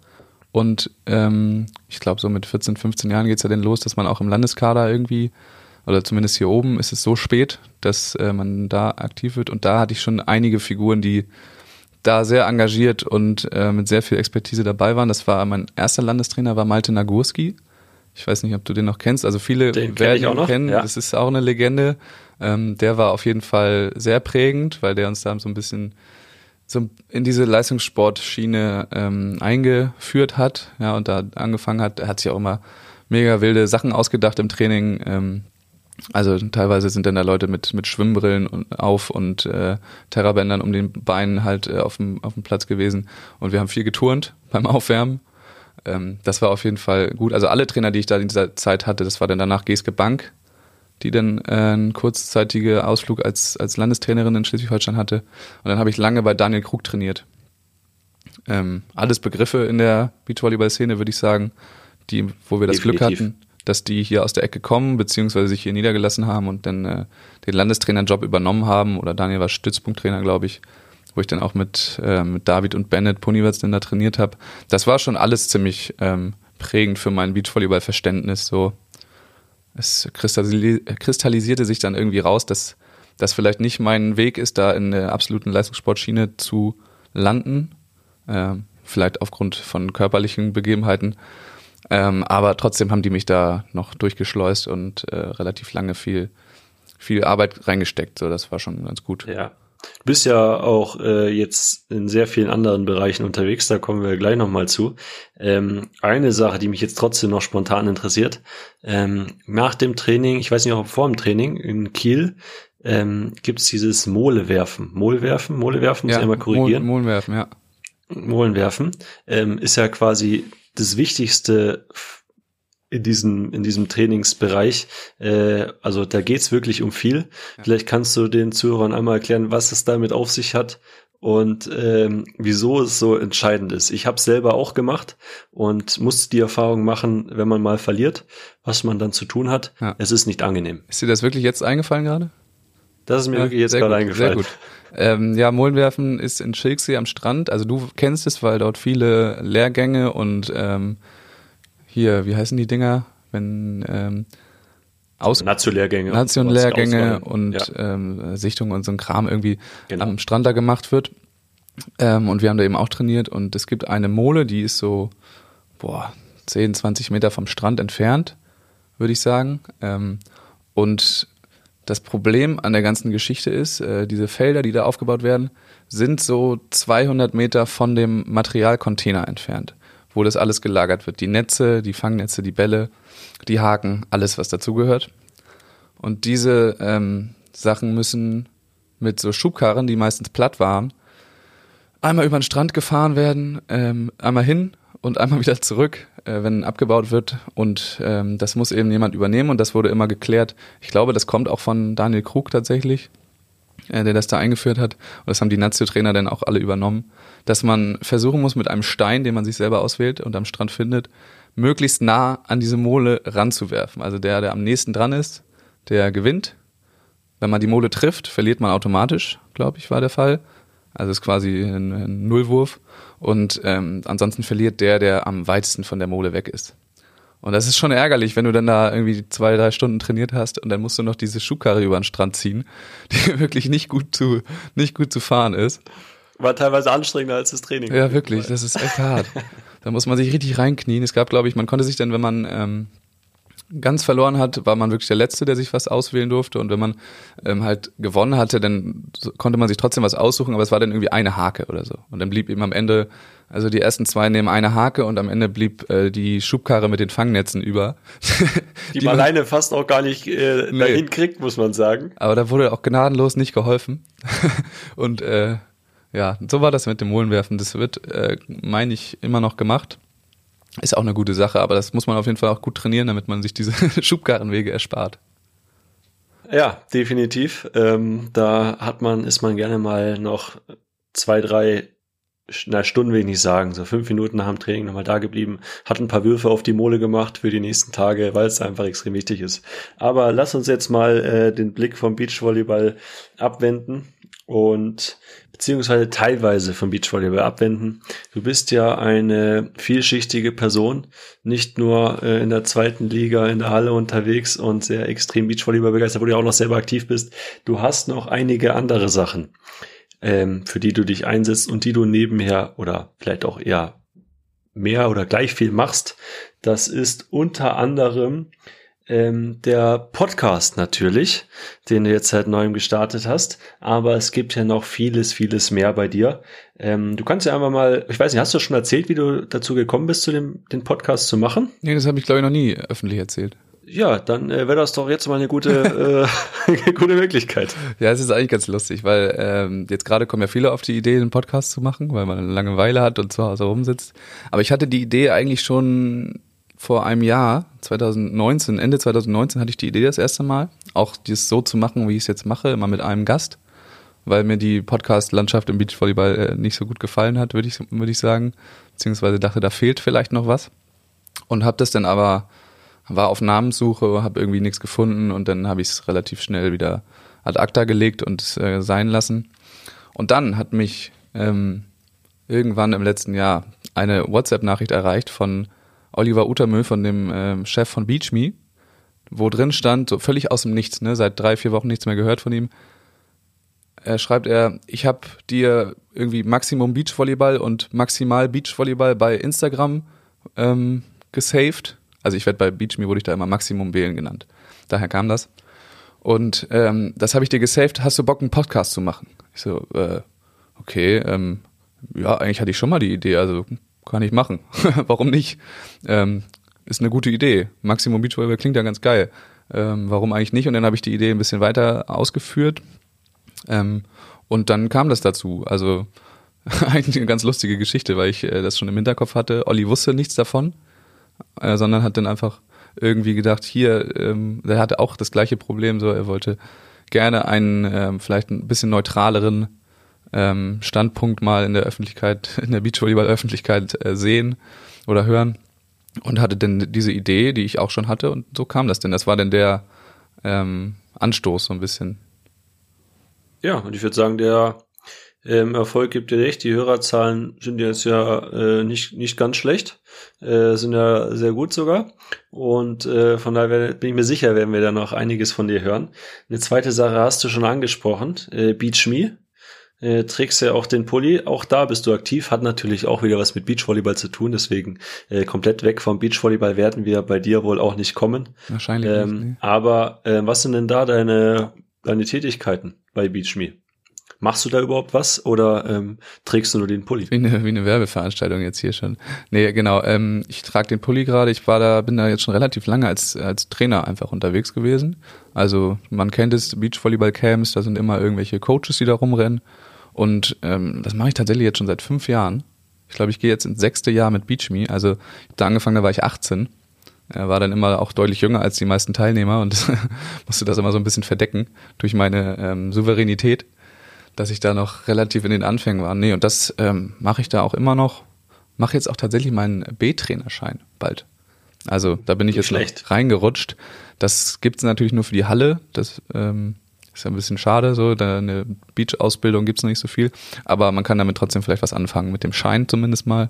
Und ähm, ich glaube, so mit 14, 15 Jahren geht's ja dann los, dass man auch im Landeskader irgendwie, oder zumindest hier oben ist es so spät, dass äh, man da aktiv wird. Und da hatte ich schon einige Figuren, die da sehr engagiert und äh, mit sehr viel Expertise dabei waren. Das war mein erster Landestrainer, war Malte Nagurski. Ich weiß nicht, ob du den noch kennst. Also viele Den kenn werden ich auch ihn noch, kennen. ja. Das ist auch eine Legende. Ähm, der war auf jeden Fall sehr prägend, weil der uns da so ein bisschen so in diese Leistungssportschiene ähm, eingeführt hat, ja, und da angefangen hat, er hat sich auch immer mega wilde Sachen ausgedacht im Training. Ähm, also teilweise sind dann da Leute mit, mit Schwimmbrillen und- auf und äh, Terrabändern um den Beinen halt äh, auf, dem, auf dem Platz gewesen. Und wir haben viel geturnt beim Aufwärmen. Ähm, das war auf jeden Fall gut. Also alle Trainer, die ich da in dieser Zeit hatte, das war dann danach Geske Bank, die dann äh, einen kurzzeitigen Ausflug als, als Landestrainerin in Schleswig-Holstein hatte. Und dann habe ich lange bei Daniel Krug trainiert. Ähm, alles Begriffe in der Beachvolleyball-Szene, würde ich sagen, die, wo wir das Glück Definitiv. hatten, dass die hier aus der Ecke kommen, beziehungsweise sich hier niedergelassen haben und dann äh, den Landestrainerjob übernommen haben. Oder Daniel war Stützpunkttrainer, glaube ich, wo ich dann auch mit, äh, mit David und Bennett Ponywitz dann da trainiert habe. Das war schon alles ziemlich ähm, prägend für mein Beachvolleyball-Verständnis. So, es kristalli kristallisierte sich dann irgendwie raus, dass das vielleicht nicht mein Weg ist, da in der absoluten Leistungssportschiene zu landen. Ähm, vielleicht aufgrund von körperlichen Begebenheiten. Ähm, aber trotzdem haben die mich da noch durchgeschleust und äh, relativ lange viel, viel Arbeit reingesteckt. So, das war schon ganz gut. Ja. Du bist ja auch äh, jetzt in sehr vielen anderen Bereichen unterwegs, da kommen wir gleich nochmal zu. Ähm, eine Sache, die mich jetzt trotzdem noch spontan interessiert, ähm, nach dem Training, ich weiß nicht, ob vor dem Training in Kiel, ähm, gibt's dieses Molewerfen. Molewerfen, Molewerfen, muss ich einmal korrigieren. Mohn, Mohn werfen, ja. Molen werfen, ähm, ist ja quasi das Wichtigste in diesem, in diesem Trainingsbereich. Äh, also da geht's wirklich um viel. Ja. Vielleicht kannst du den Zuhörern einmal erklären, was es damit auf sich hat und ähm, wieso es so entscheidend ist. Ich habe selber auch gemacht und musste die Erfahrung machen, wenn man mal verliert, was man dann zu tun hat. Ja. Es ist nicht angenehm. Ist dir das wirklich jetzt eingefallen gerade? Das ist mir ja, wirklich jetzt gerade eingefallen. Sehr gut. Ähm, ja, Molenwerfen ist in Schilksee am Strand. Also du kennst es, weil dort viele Lehrgänge und ähm, hier, wie heißen die Dinger, wenn ähm, aus Nation-Lehrgänge, Nation-Lehrgänge und ja. ähm, Sichtungen und so ein Kram irgendwie genau. am Strand da gemacht wird. Ähm, und wir haben da eben auch trainiert und es gibt eine Mole, die ist so boah 10, 20 Meter vom Strand entfernt, würde ich sagen. Ähm, und das Problem an der ganzen Geschichte ist, äh, diese Felder, die da aufgebaut werden, sind so 200 Meter von dem Materialcontainer entfernt wo das alles gelagert wird. Die Netze, die Fangnetze, die Bälle, die Haken, alles, was dazugehört. Und diese ähm, Sachen müssen mit so Schubkarren, die meistens platt waren, einmal über den Strand gefahren werden, ähm, einmal hin und einmal wieder zurück, äh, wenn abgebaut wird. Und ähm, das muss eben jemand übernehmen und das wurde immer geklärt. Ich glaube, das kommt auch von Daniel Krug tatsächlich, äh, der das da eingeführt hat. Und das haben die Nazio-Trainer dann auch alle übernommen dass man versuchen muss, mit einem Stein, den man sich selber auswählt und am Strand findet, möglichst nah an diese Mole ranzuwerfen. Also der, der am nächsten dran ist, der gewinnt. Wenn man die Mole trifft, verliert man automatisch, glaube ich, war der Fall. Also ist quasi ein, ein Nullwurf. Und ähm, ansonsten verliert der, der am weitesten von der Mole weg ist. Und das ist schon ärgerlich, wenn du dann da irgendwie zwei, drei Stunden trainiert hast und dann musst du noch diese Schubkarre über den Strand ziehen, [LAUGHS] die wirklich nicht gut zu, nicht gut zu fahren ist. War teilweise anstrengender als das Training. Ja, wirklich, das ist echt hart. Da muss man sich richtig reinknien. Es gab, glaube ich, man konnte sich dann, wenn man ähm, ganz verloren hat, war man wirklich der Letzte, der sich was auswählen durfte. Und wenn man ähm, halt gewonnen hatte, dann konnte man sich trotzdem was aussuchen, aber es war dann irgendwie eine Hake oder so. Und dann blieb eben am Ende, also die ersten zwei nehmen eine Hake und am Ende blieb äh, die Schubkarre mit den Fangnetzen über. [LAUGHS] die, die man alleine fast auch gar nicht äh, nee. dahin kriegt, muss man sagen. Aber da wurde auch gnadenlos nicht geholfen. [LAUGHS] und äh, ja, so war das mit dem Molenwerfen. Das wird, äh, meine ich, immer noch gemacht. Ist auch eine gute Sache, aber das muss man auf jeden Fall auch gut trainieren, damit man sich diese [LAUGHS] Schubkarrenwege erspart. Ja, definitiv. Ähm, da hat man, ist man gerne mal noch zwei, drei na, Stunden will ich nicht sagen, so fünf Minuten nach dem Training nochmal da geblieben, hat ein paar Würfe auf die Mole gemacht für die nächsten Tage, weil es einfach extrem wichtig ist. Aber lass uns jetzt mal äh, den Blick vom Beachvolleyball abwenden und beziehungsweise teilweise vom Beachvolleyball abwenden. Du bist ja eine vielschichtige Person, nicht nur äh, in der zweiten Liga in der Halle unterwegs und sehr extrem Beachvolleyball begeistert, wo du ja auch noch selber aktiv bist. Du hast noch einige andere Sachen, ähm, für die du dich einsetzt und die du nebenher oder vielleicht auch eher mehr oder gleich viel machst. Das ist unter anderem ähm, der Podcast natürlich, den du jetzt seit neuem gestartet hast. Aber es gibt ja noch vieles, vieles mehr bei dir. Ähm, du kannst ja einfach mal, ich weiß nicht, hast du schon erzählt, wie du dazu gekommen bist, zu dem, den Podcast zu machen? Nee, das habe ich glaube ich noch nie öffentlich erzählt. Ja, dann äh, wäre das doch jetzt mal eine gute, [LAUGHS] äh, [LAUGHS] gute Möglichkeit. Ja, es ist eigentlich ganz lustig, weil ähm, jetzt gerade kommen ja viele auf die Idee, einen Podcast zu machen, weil man eine Langeweile hat und zu Hause rumsitzt. Aber ich hatte die Idee eigentlich schon vor einem Jahr, 2019, Ende 2019 hatte ich die Idee das erste Mal, auch dies so zu machen, wie ich es jetzt mache, immer mit einem Gast, weil mir die Podcast-Landschaft im Beachvolleyball äh, nicht so gut gefallen hat, würde ich, würde ich sagen, beziehungsweise dachte, da fehlt vielleicht noch was und habe das dann aber, war auf Namenssuche, habe irgendwie nichts gefunden und dann habe ich es relativ schnell wieder ad acta gelegt und äh, sein lassen. Und dann hat mich ähm, irgendwann im letzten Jahr eine WhatsApp-Nachricht erreicht von Oliver Utermüll von dem ähm, Chef von BeachMe, wo drin stand, so völlig aus dem Nichts, ne, seit drei, vier Wochen nichts mehr gehört von ihm. Er schreibt er, ich habe dir irgendwie Maximum Beachvolleyball und Maximal Beachvolleyball bei Instagram ähm, gesaved. Also ich werde bei BeachMe wurde ich da immer Maximum wählen genannt. Daher kam das. Und ähm, das habe ich dir gesaved. Hast du Bock, einen Podcast zu machen? Ich so, äh, okay, ähm, ja, eigentlich hatte ich schon mal die Idee. Also kann ich machen. [LAUGHS] warum nicht? Ähm, ist eine gute Idee. Maximum Beachvolleyball klingt ja ganz geil. Ähm, warum eigentlich nicht? Und dann habe ich die Idee ein bisschen weiter ausgeführt. Ähm, und dann kam das dazu. Also [LAUGHS] eigentlich eine ganz lustige Geschichte, weil ich äh, das schon im Hinterkopf hatte. Olli wusste nichts davon, äh, sondern hat dann einfach irgendwie gedacht, hier, ähm, der hatte auch das gleiche Problem, so er wollte gerne einen ähm, vielleicht ein bisschen neutraleren ähm, Standpunkt mal in der Öffentlichkeit, in der Beachvolleyball-Öffentlichkeit äh, sehen oder hören und hatte dann diese Idee, die ich auch schon hatte und so kam das denn. Das war dann der ähm, Anstoß so ein bisschen. Ja, und ich würde sagen, der ähm, Erfolg gibt dir recht. Die Hörerzahlen sind jetzt ja äh, nicht, nicht ganz schlecht, äh, sind ja sehr gut sogar. Und äh, von daher bin ich mir sicher, werden wir da noch einiges von dir hören. Eine zweite Sache hast du schon angesprochen, äh, Beach Me. Äh, trägst ja auch den Pulli, auch da bist du aktiv, hat natürlich auch wieder was mit Beachvolleyball zu tun, deswegen äh, komplett weg vom Beachvolleyball werden wir bei dir wohl auch nicht kommen. Wahrscheinlich Ähm, nicht. Nee. Aber äh, was sind denn da deine, deine Tätigkeiten bei BeachMe? Machst du da überhaupt was oder ähm, trägst du nur den Pulli? Wie eine, wie eine Werbeveranstaltung jetzt hier schon. Nee, genau. Ähm, ich trage den Pulli gerade. Ich war da, bin da jetzt schon relativ lange als, als Trainer einfach unterwegs gewesen. Also man kennt es, Beachvolleyball-Camps, da sind immer irgendwelche Coaches, die da rumrennen. Und ähm, das mache ich tatsächlich jetzt schon seit fünf Jahren. Ich glaube, ich gehe jetzt ins sechste Jahr mit BeachMe. Also ich hab da angefangen, da war ich 18. Er war dann immer auch deutlich jünger als die meisten Teilnehmer und [LAUGHS] musste das immer so ein bisschen verdecken durch meine ähm, Souveränität, dass ich da noch relativ in den Anfängen war. Nee, und das ähm, mache ich da auch immer noch. Mache jetzt auch tatsächlich meinen B-Trainerschein bald. Also da bin ich Nicht jetzt schlecht. reingerutscht. Das gibt's natürlich nur für die Halle. Das ähm, ist ja ein bisschen schade, so da eine Beach-Ausbildung gibt's noch nicht so viel. Aber man kann damit trotzdem vielleicht was anfangen, mit dem Schein zumindest mal.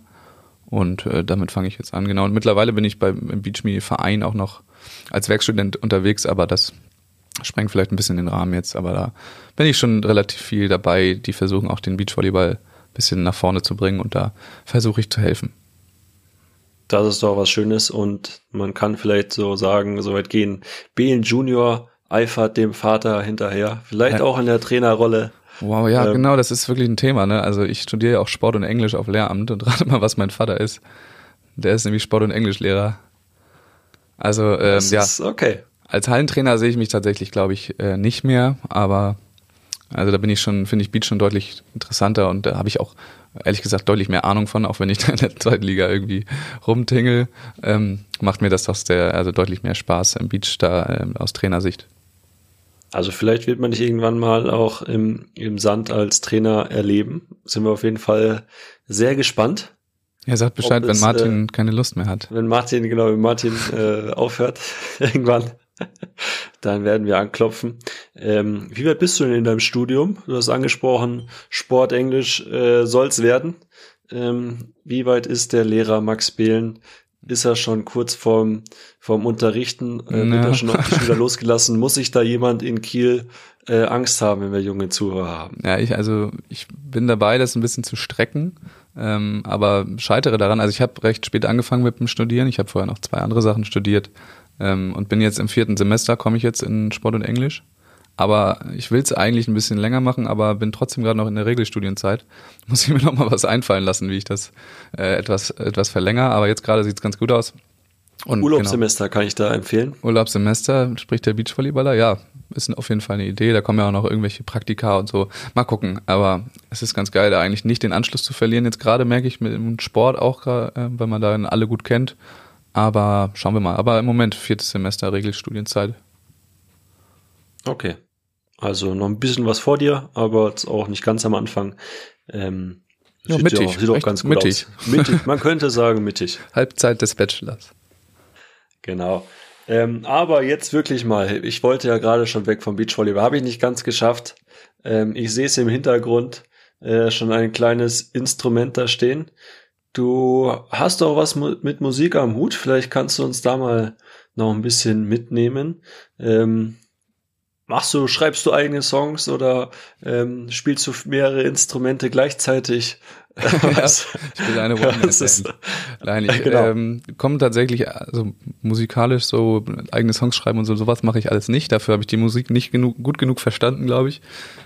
Und äh, damit fange ich jetzt an, genau. Und mittlerweile bin ich beim im Beachme-Verein auch noch als Werkstudent unterwegs, aber das sprengt vielleicht ein bisschen den Rahmen jetzt. Aber da bin ich schon relativ viel dabei. Die versuchen auch den Beachvolleyball ein bisschen nach vorne zu bringen und da versuche ich zu helfen. Das ist doch was Schönes und man kann vielleicht so sagen, so weit gehen. Belen Junior eifert dem Vater hinterher, vielleicht Ja. auch in der Trainerrolle. Wow, ja, Ähm, genau, das ist wirklich ein Thema. Ne? Also ich studiere ja auch Sport und Englisch auf Lehramt und [LAUGHS] rate mal, was mein Vater ist. Der ist nämlich Sport- und Englischlehrer. Also ähm, Das ja, ist okay. als Hallentrainer sehe ich mich tatsächlich, glaube ich, äh, nicht mehr. Aber also da bin ich schon, finde ich Beat schon deutlich interessanter und da habe ich auch ehrlich gesagt deutlich mehr Ahnung von, auch wenn ich [LAUGHS] da in der zweiten Liga irgendwie rumtingel, ähm, macht mir das doch sehr, also deutlich mehr Spaß im Beach da ähm, aus Trainersicht. Also vielleicht wird man dich irgendwann mal auch im, im Sand als Trainer erleben. Sind wir auf jeden Fall sehr gespannt. Er sagt Bescheid, wenn es, Martin keine Lust mehr hat. Wenn Martin, genau, wenn Martin äh, aufhört [LAUGHS] irgendwann, dann werden wir anklopfen. Ähm, wie weit bist du denn in deinem Studium? Du hast angesprochen, Sport, Englisch äh, soll's werden. Ähm, wie weit ist der Lehrer Max Behlen? Ist er schon kurz vorm, vorm Unterrichten? Äh, wird Ja. er schon auf die Schüler losgelassen? Muss sich da jemand in Kiel äh, Angst haben, wenn wir junge Zuhörer haben? Ja, ich, also ich bin dabei, das ein bisschen zu strecken, ähm, aber scheitere daran. Also ich habe recht spät angefangen mit dem Studieren. Ich habe vorher noch zwei andere Sachen studiert ähm, und bin jetzt im vierten Semester, komme ich jetzt in Sport und Englisch. Aber ich will es eigentlich ein bisschen länger machen, aber bin trotzdem gerade noch in der Regelstudienzeit. [LAUGHS] Muss ich mir noch mal was einfallen lassen, wie ich das äh, etwas, etwas verlängere. Aber jetzt gerade sieht es ganz gut aus. Und genau. Urlaubssemester kann ich da empfehlen. Urlaubssemester, spricht der Beachvolleyballer, ja, ist auf jeden Fall eine Idee. Da kommen ja auch noch irgendwelche Praktika und so. Mal gucken. Aber es ist ganz geil, da eigentlich nicht den Anschluss zu verlieren. Jetzt gerade merke ich mit dem Sport auch, äh, weil man da alle gut kennt. Aber schauen wir mal. Aber im Moment viertes Semester Regelstudienzeit. Okay. Also noch ein bisschen was vor dir, aber jetzt auch nicht ganz am Anfang. Ähm, Ja, sieht mittig. Auch, sieht auch ganz gut mittig. aus. Mittig. Man könnte sagen mittig. [LAUGHS] Halbzeit des Bachelors. Genau. Ähm, aber jetzt wirklich mal. Ich wollte ja gerade schon weg vom Beachvolleyball. Habe ich nicht ganz geschafft. Ähm, ich sehe es im Hintergrund. Äh, schon ein kleines Instrument da stehen. Du hast doch was mu mit Musik am Hut. Vielleicht kannst du uns da mal noch ein bisschen mitnehmen. Ähm, machst du, schreibst du eigene Songs oder ähm, spielst du mehrere Instrumente gleichzeitig? [LAUGHS] [LAUGHS] Was- Ich will eine One-Man-Band. Nein, ich Genau. ähm, komme tatsächlich, also musikalisch so eigene Songs schreiben und so, sowas mache ich alles nicht. Dafür habe ich die Musik nicht genug, gut genug verstanden, glaube ich.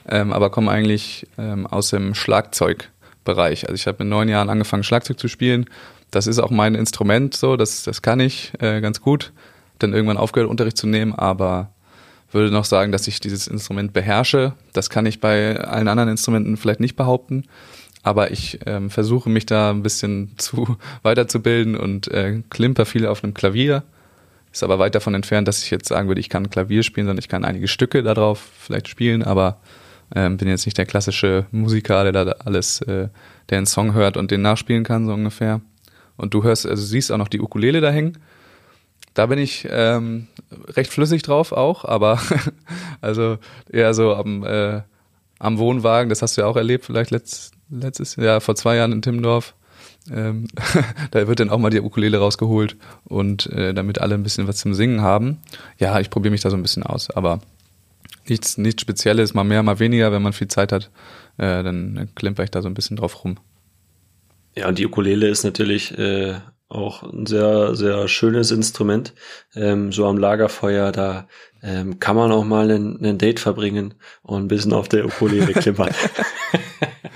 Ähm, aber komme eigentlich ähm, aus dem Schlagzeugbereich. Also ich habe in neun Jahren angefangen, Schlagzeug zu spielen. Das ist auch mein Instrument, so, das, das kann ich äh, ganz gut. Dann irgendwann aufgehört, Unterricht zu nehmen, aber würde noch sagen, dass ich dieses Instrument beherrsche. Das kann ich bei allen anderen Instrumenten vielleicht nicht behaupten. aber ich ähm, versuche mich da ein bisschen [LAUGHS] zu weiterzubilden und äh, klimper viel auf einem Klavier. Ist aber weit davon entfernt, dass ich jetzt sagen würde, ich kann Klavier spielen, sondern ich kann einige Stücke darauf vielleicht spielen, aber ähm, bin jetzt nicht der klassische Musiker, der da alles, äh, der einen Song hört und den nachspielen kann, so ungefähr. Und du hörst, also siehst auch noch die Ukulele da hängen. Da bin ich ähm, recht flüssig drauf auch, aber [LAUGHS] also eher so am, äh, am Wohnwagen, das hast du ja auch erlebt, vielleicht letzt, letztes Jahr, vor zwei Jahren in Timmendorf. Ähm, [LAUGHS] da wird dann auch mal die Ukulele rausgeholt und äh, damit alle ein bisschen was zum Singen haben. Ja, ich probiere mich da so ein bisschen aus, aber nichts, nichts Spezielles, mal mehr, mal weniger, wenn man viel Zeit hat, äh, dann klimper ich da so ein bisschen drauf rum. Ja, und die Ukulele ist natürlich äh, auch ein sehr, sehr schönes Instrument. Ähm, so am Lagerfeuer, da ähm, kann man auch mal einen, einen Date verbringen und ein bisschen auf der Ukulele [LAUGHS] klimpern.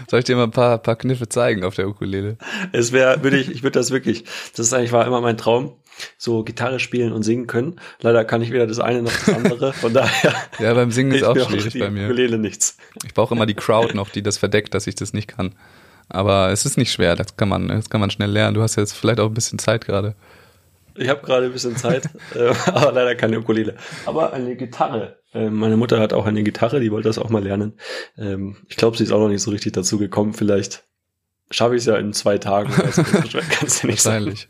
Soll ich dir mal ein paar, paar Kniffe zeigen auf der Ukulele? Es wäre, würde ich, ich würde das wirklich, das ist eigentlich war immer mein Traum, so Gitarre spielen und singen können. Leider kann ich weder das eine noch das andere, von daher. ja, beim Singen ist auch schwierig bei mir. Ukulele nichts. Ich brauche immer die Crowd noch, die das verdeckt, dass ich das nicht kann. Aber es ist nicht schwer, das kann man, das kann man schnell lernen. Du hast jetzt vielleicht auch ein bisschen Zeit gerade. Ich habe gerade ein bisschen Zeit, [LAUGHS] äh, aber leider keine Ukulele. Aber eine Gitarre. Ähm, meine Mutter hat auch eine Gitarre, die wollte das auch mal lernen. Ähm, ich glaube, sie ist auch noch nicht so richtig dazu gekommen. Vielleicht schaffe ich es ja in zwei Tagen. [LAUGHS] Kannst du nicht Wahrscheinlich.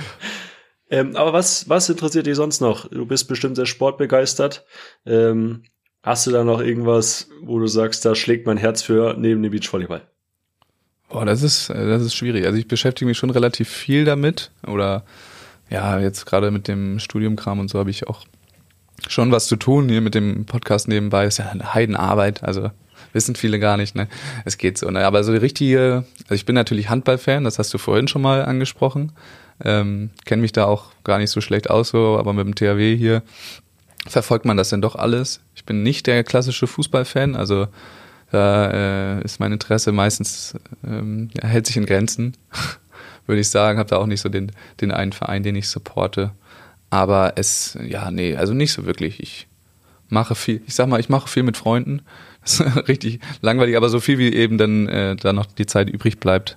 [LAUGHS] ähm, aber was, was interessiert dich sonst noch? Du bist bestimmt sehr sportbegeistert. Ähm, hast du da noch irgendwas, wo du sagst, da schlägt mein Herz für neben dem Beachvolleyball? Boah, das ist, das ist schwierig. Also ich beschäftige mich schon relativ viel damit. Oder ja, jetzt gerade mit dem Studiumkram und so habe ich auch schon was zu tun hier mit dem Podcast nebenbei. Ist ja eine Heidenarbeit. Also wissen viele gar nicht, ne? Es geht so, ne? Aber so die richtige, also ich bin natürlich Handballfan, das hast du vorhin schon mal angesprochen. Ähm, Kenne mich da auch gar nicht so schlecht aus, so, aber mit dem THW hier verfolgt man das denn doch alles. Ich bin nicht der klassische Fußballfan, also da äh, ist mein Interesse meistens, ähm, hält sich in Grenzen, [LAUGHS] würde ich sagen. Habe da auch nicht so den, den einen Verein, den ich supporte. Aber es, ja, nee, also nicht so wirklich. Ich mache viel, ich sag mal, ich mache viel mit Freunden. [LAUGHS] Das ist richtig langweilig, aber so viel wie eben dann äh, da noch die Zeit übrig bleibt.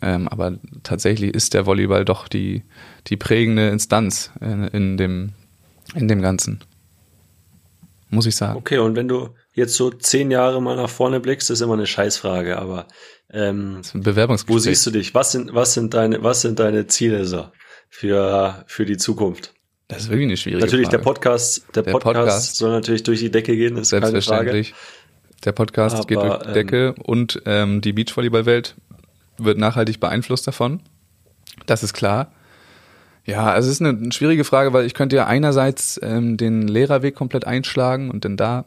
Ähm, aber tatsächlich ist der Volleyball doch die, die prägende Instanz in, in, dem, in dem Ganzen. Muss ich sagen. Okay, und wenn du, jetzt so zehn Jahre mal nach vorne blickst, ist immer eine Scheißfrage, aber ähm, wo siehst du dich? Was sind, was sind deine, was sind deine Ziele so für, für die Zukunft? Das ist wirklich eine schwierige natürlich Frage. der Podcast, der, der Podcast, Podcast, soll natürlich durch die Decke gehen, ist keine Frage. Der Podcast aber, geht durch die Decke ähm, und ähm, die Beachvolleyballwelt wird nachhaltig beeinflusst davon. Das ist klar. Ja, also es ist eine schwierige Frage, weil ich könnte ja einerseits ähm, den Lehrerweg komplett einschlagen und dann da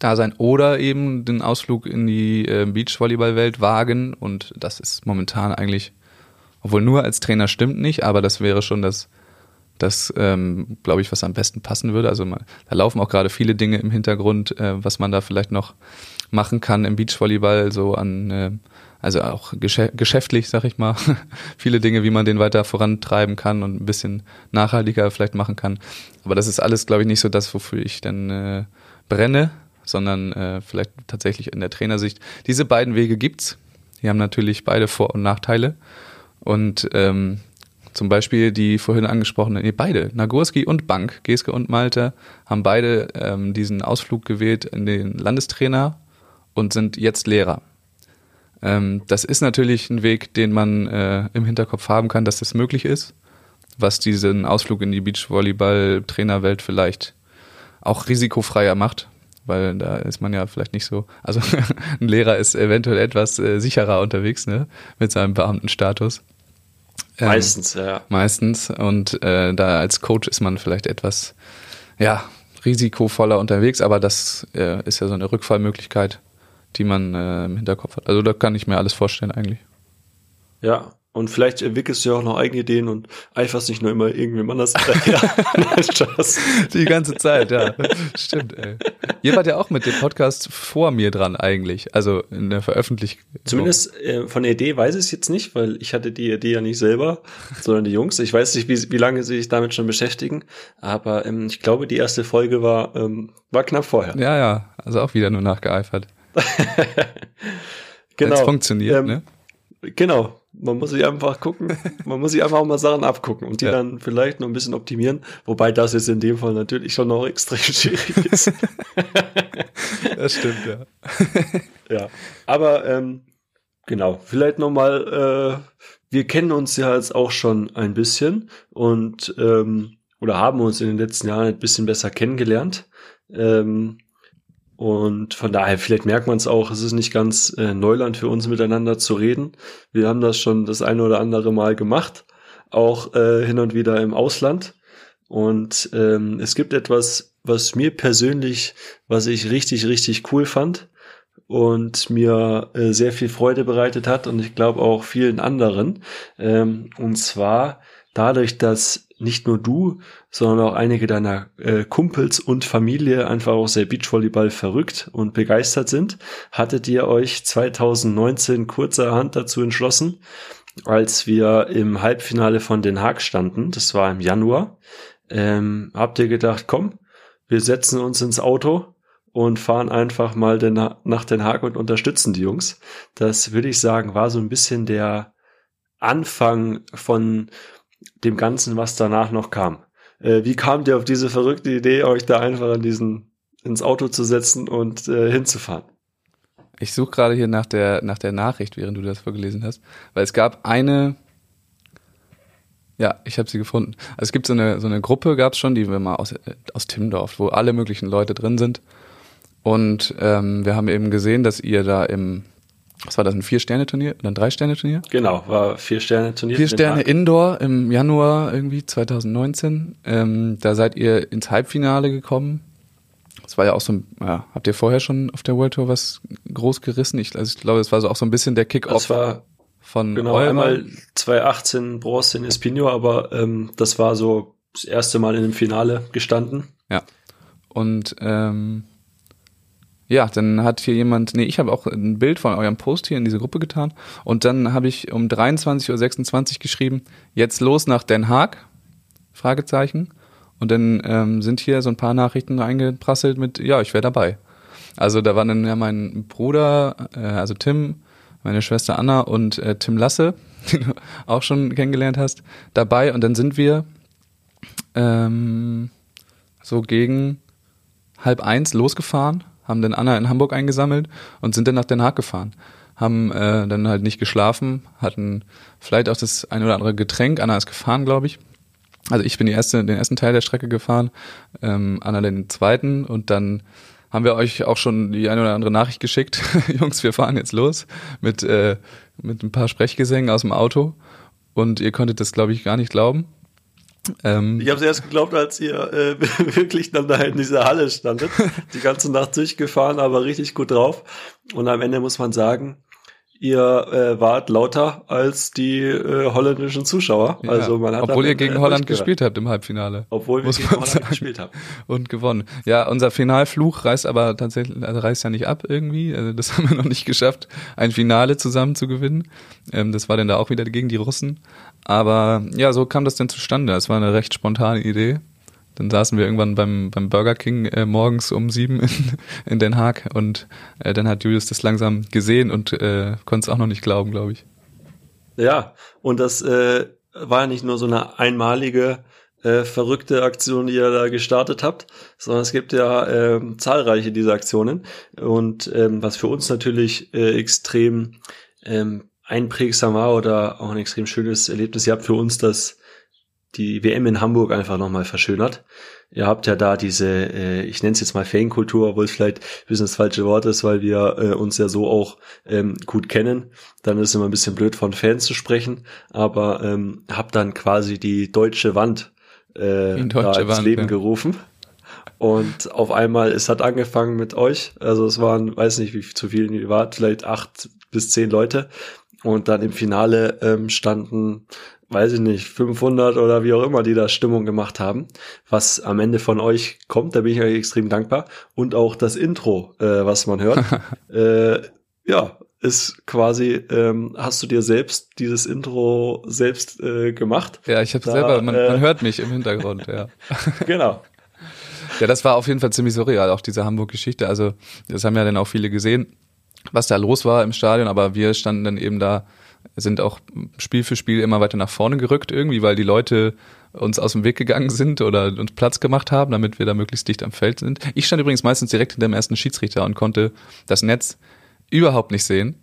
da sein oder eben den Ausflug in die äh, Beachvolleyball-Welt wagen und das ist momentan eigentlich, obwohl nur als Trainer stimmt nicht, aber das wäre schon das, das ähm, glaube ich, was am besten passen würde. Also man, da laufen auch gerade viele Dinge im Hintergrund, äh, was man da vielleicht noch machen kann im Beachvolleyball, so an, äh, also auch geschäftlich, sag ich mal, [LAUGHS] viele Dinge, wie man den weiter vorantreiben kann und ein bisschen nachhaltiger vielleicht machen kann. Aber das ist alles, glaube ich, nicht so das, wofür ich dann äh, brenne sondern äh, vielleicht tatsächlich in der Trainersicht. Diese beiden Wege gibt's. Die haben natürlich beide Vor- und Nachteile. Und ähm, zum Beispiel die vorhin angesprochenen, nee, beide, Nagurski und Bank, Geske und Malte, haben beide ähm, diesen Ausflug gewählt in den Landestrainer und sind jetzt Lehrer. Ähm, das ist natürlich ein Weg, den man äh, im Hinterkopf haben kann, dass das möglich ist, was diesen Ausflug in die Beachvolleyball-Trainerwelt vielleicht auch risikofreier macht, weil da ist man ja vielleicht nicht so, also [LAUGHS] ein Lehrer ist eventuell etwas äh, sicherer unterwegs, ne, mit seinem Beamtenstatus. Ähm, meistens, ja. Meistens und äh, da als Coach ist man vielleicht etwas, ja, risikovoller unterwegs, aber das äh, ist ja so eine Rückfallmöglichkeit, die man äh, im Hinterkopf hat. Also da kann ich mir alles vorstellen eigentlich. Ja, und vielleicht entwickelst du ja auch noch eigene Ideen und eiferst nicht nur immer irgendwem anders [LAUGHS] hinterher. Die ganze Zeit, ja. Stimmt, ey. Ihr wart ja auch mit dem Podcast vor mir dran eigentlich, also in der Veröffentlichung. Zumindest äh, von der Idee weiß ich es jetzt nicht, weil ich hatte die Idee ja nicht selber, sondern die Jungs. Ich weiß nicht, wie, wie lange sie sich damit schon beschäftigen, aber ähm, ich glaube, die erste Folge war, ähm, war knapp vorher. Ja, ja, also auch wieder nur nachgeeifert. [LAUGHS] Genau. Es funktioniert, Ähm, ne? Genau. Man muss sich einfach gucken, [LAUGHS] man muss sich einfach auch mal Sachen abgucken und die Ja. dann vielleicht noch ein bisschen optimieren, wobei das jetzt in dem Fall natürlich schon noch [LAUGHS] extrem schwierig ist. [LAUGHS] Das stimmt, ja. ja. Aber ähm, genau, vielleicht nochmal, äh, wir kennen uns ja jetzt auch schon ein bisschen und ähm, oder haben uns in den letzten Jahren ein bisschen besser kennengelernt. Ähm, und von daher, vielleicht merkt man es auch, es ist nicht ganz äh, Neuland für uns miteinander zu reden. Wir haben das schon das eine oder andere Mal gemacht, auch äh, hin und wieder im Ausland. Und ähm, es gibt etwas, was mir persönlich, was ich richtig, richtig cool fand und mir äh, sehr viel Freude bereitet hat und ich glaube auch vielen anderen. Ähm, und zwar dadurch, dass nicht nur du, sondern auch einige deiner äh, Kumpels und Familie einfach auch sehr Beachvolleyball verrückt und begeistert sind, hattet ihr euch 2019 kurzerhand dazu entschlossen, als wir im Halbfinale von Den Haag standen, das war im Januar, ähm, habt ihr gedacht, komm, wir setzen uns ins Auto und fahren einfach mal den, nach Den Haag und unterstützen die Jungs. Das würde ich sagen, war so ein bisschen der Anfang von dem Ganzen, was danach noch kam. Äh, wie kamt ihr auf diese verrückte Idee, euch da einfach in diesen, ins Auto zu setzen und äh, hinzufahren? Ich suche gerade hier nach der, nach der Nachricht, während du das vorgelesen hast, weil es gab eine, ja, ich habe sie gefunden. Also es gibt so eine, so eine Gruppe, gab es schon, die wir mal aus, äh, aus Timmendorf, wo alle möglichen Leute drin sind. Und ähm, wir haben eben gesehen, dass ihr da im, was war das, ein Vier-Sterne-Turnier oder ein Drei-Sterne-Turnier? Genau, war vier Sterne Turnier. Vier Sterne Indoor im Januar irgendwie 2019. Ähm, da seid ihr ins Halbfinale gekommen. Das war ja auch so ein, ja, habt ihr vorher schon auf der World Tour was groß gerissen? Ich, also ich glaube, das war so auch so ein bisschen der Das Kick-Off war von genau eurer- einmal 2018 Bronze in Espino, aber ähm, das war so das erste Mal in dem Finale gestanden. Ja. Und ähm, ja, dann hat hier jemand, nee, ich habe auch ein Bild von eurem Post hier in diese Gruppe getan und dann habe ich um 23.26 Uhr geschrieben, jetzt los nach Den Haag, Fragezeichen. Und dann ähm, sind hier so ein paar Nachrichten eingeprasselt mit, ja, ich wäre dabei. Also da waren dann ja mein Bruder, äh, also Tim, meine Schwester Anna und äh, Tim Lasse, [LAUGHS] den du auch schon kennengelernt hast, dabei. Und dann sind wir ähm, so gegen halb eins losgefahren, haben dann Anna in Hamburg eingesammelt und sind dann nach Den Haag gefahren. Haben äh, dann halt nicht geschlafen, hatten vielleicht auch das ein oder andere Getränk. Anna ist gefahren, glaube ich. Also ich bin die erste, den ersten Teil der Strecke gefahren, ähm, Anna den zweiten und dann haben wir euch auch schon die eine oder andere Nachricht geschickt. [LAUGHS] Jungs, wir fahren jetzt los mit, äh, mit ein paar Sprechgesängen aus dem Auto und ihr konntet das, glaube ich, gar nicht glauben. Ähm, Ich habe es erst geglaubt, als ihr äh, [LAUGHS] wirklich dann da in dieser Halle standet. Die ganze Nacht durchgefahren, aber richtig gut drauf. Und am Ende muss man sagen, ihr äh, wart lauter als die äh, holländischen Zuschauer. ja, Also man hat obwohl ihr gegen Holland gespielt habt im Halbfinale. Obwohl wir gegen Holland sagen. gespielt haben. und gewonnen. Ja, unser Finalfluch reißt aber tatsächlich, also reißt ja nicht ab irgendwie. Also das [LAUGHS] haben wir noch nicht geschafft, ein Finale zusammen zu gewinnen. Ähm, das war dann da auch wieder gegen die Russen. Aber ja, so kam das dann zustande. Es war eine recht spontane Idee. Dann saßen wir irgendwann beim, beim Burger King äh, morgens um sieben in, in Den Haag und äh, dann hat Julius das langsam gesehen und äh, konnte es auch noch nicht glauben, glaube ich. Ja, und das äh, war ja nicht nur so eine einmalige äh, verrückte Aktion, die ihr da gestartet habt, sondern es gibt ja ähm, zahlreiche dieser Aktionen. Und ähm, was für uns natürlich äh, extrem ähm, einprägsam war oder auch ein extrem schönes Erlebnis, ihr habt für uns das die WM in Hamburg einfach nochmal verschönert. Ihr habt ja da diese, äh, ich nenne es jetzt mal Fankultur, obwohl es vielleicht ein bisschen das falsche Wort ist, weil wir äh, uns ja so auch ähm, gut kennen. Dann ist es immer ein bisschen blöd von Fans zu sprechen, aber ähm, habt dann quasi die deutsche Wand äh, da ins Wand, Leben ja. gerufen. Und auf einmal, es hat angefangen mit euch. Also es waren, weiß nicht, wie zu vielen ihr wart, vielleicht acht bis zehn Leute. Und dann im Finale ähm, standen, weiß ich nicht, 500 oder wie auch immer, die da Stimmung gemacht haben. Was am Ende von euch kommt, da bin ich euch extrem dankbar. Und auch das Intro, äh, was man hört. [LAUGHS] äh, ja, ist quasi, ähm, hast du dir selbst dieses Intro selbst äh, gemacht? Ja, ich habe selber, man, äh, man hört mich im Hintergrund, ja. [LAUGHS] Genau. Ja, das war auf jeden Fall ziemlich surreal, auch diese Hamburg-Geschichte. Also, das haben ja dann auch viele gesehen. Was da los war im Stadion, aber wir standen dann eben da, sind auch Spiel für Spiel immer weiter nach vorne gerückt irgendwie, weil die Leute uns aus dem Weg gegangen sind oder uns Platz gemacht haben, damit wir da möglichst dicht am Feld sind. Ich stand übrigens meistens direkt hinter dem ersten Schiedsrichter und konnte das Netz überhaupt nicht sehen.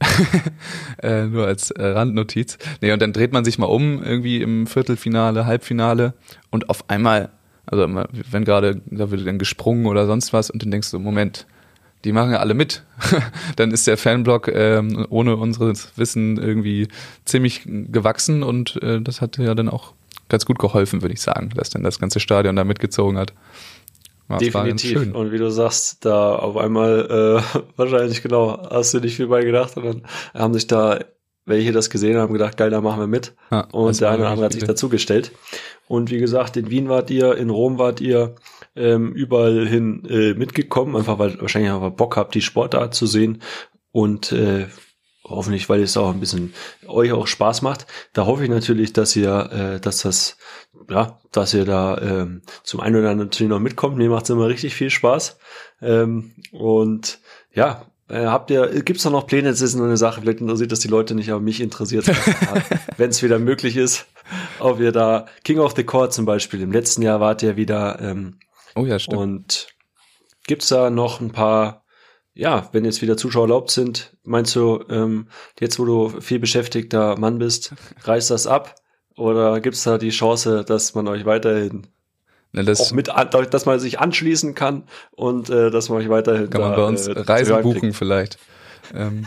[LAUGHS] äh, nur als äh, Randnotiz. Nee, und dann dreht man sich mal um, irgendwie im Viertelfinale, Halbfinale und auf einmal, also wenn gerade, da wird dann gesprungen oder sonst was und dann denkst du, Moment, die machen ja alle mit. [LAUGHS] dann ist der Fanblock ähm, ohne unseres Wissen irgendwie ziemlich gewachsen und äh, das hat ja dann auch ganz gut geholfen, würde ich sagen, dass dann das ganze Stadion da mitgezogen hat. Ja, Definitiv. Und wie du sagst, da auf einmal, äh, [LAUGHS] wahrscheinlich genau, hast du nicht viel bei gedacht und dann haben sich da welche das gesehen haben, gedacht, geil, da machen wir mit. Ja, und der eine oder andere hat sich dazugestellt. Und wie gesagt, in Wien wart ihr, in Rom wart ihr, ähm, überall hin äh, mitgekommen, einfach weil wahrscheinlich einfach Bock habt, die Sportart zu sehen. Und äh, hoffentlich, weil es auch ein bisschen euch auch Spaß macht. Da hoffe ich natürlich, dass ihr, äh, dass das ja, dass ihr da ähm, zum einen oder anderen natürlich noch mitkommt. Mir macht es immer richtig viel Spaß. Ähm, und ja, äh, habt ihr, gibt's da noch Pläne? Das ist nur eine Sache, vielleicht interessiert das die Leute nicht, aber mich interessiert wenn es [LAUGHS] wieder möglich ist, ob ihr da King of the Court zum Beispiel, im letzten Jahr wart ihr wieder ähm, Oh ja, stimmt. Und gibt's da noch ein paar, ja, wenn jetzt wieder Zuschauer erlaubt sind, meinst du, ähm, jetzt wo du viel beschäftigter Mann bist, [LAUGHS] reißt das ab? Oder gibt es da die Chance, dass man euch weiterhin Na, das auch mit, dass man sich anschließen kann und äh, dass man euch weiterhin kann man bei uns äh, Reisen buchen kriegt. vielleicht. Ähm,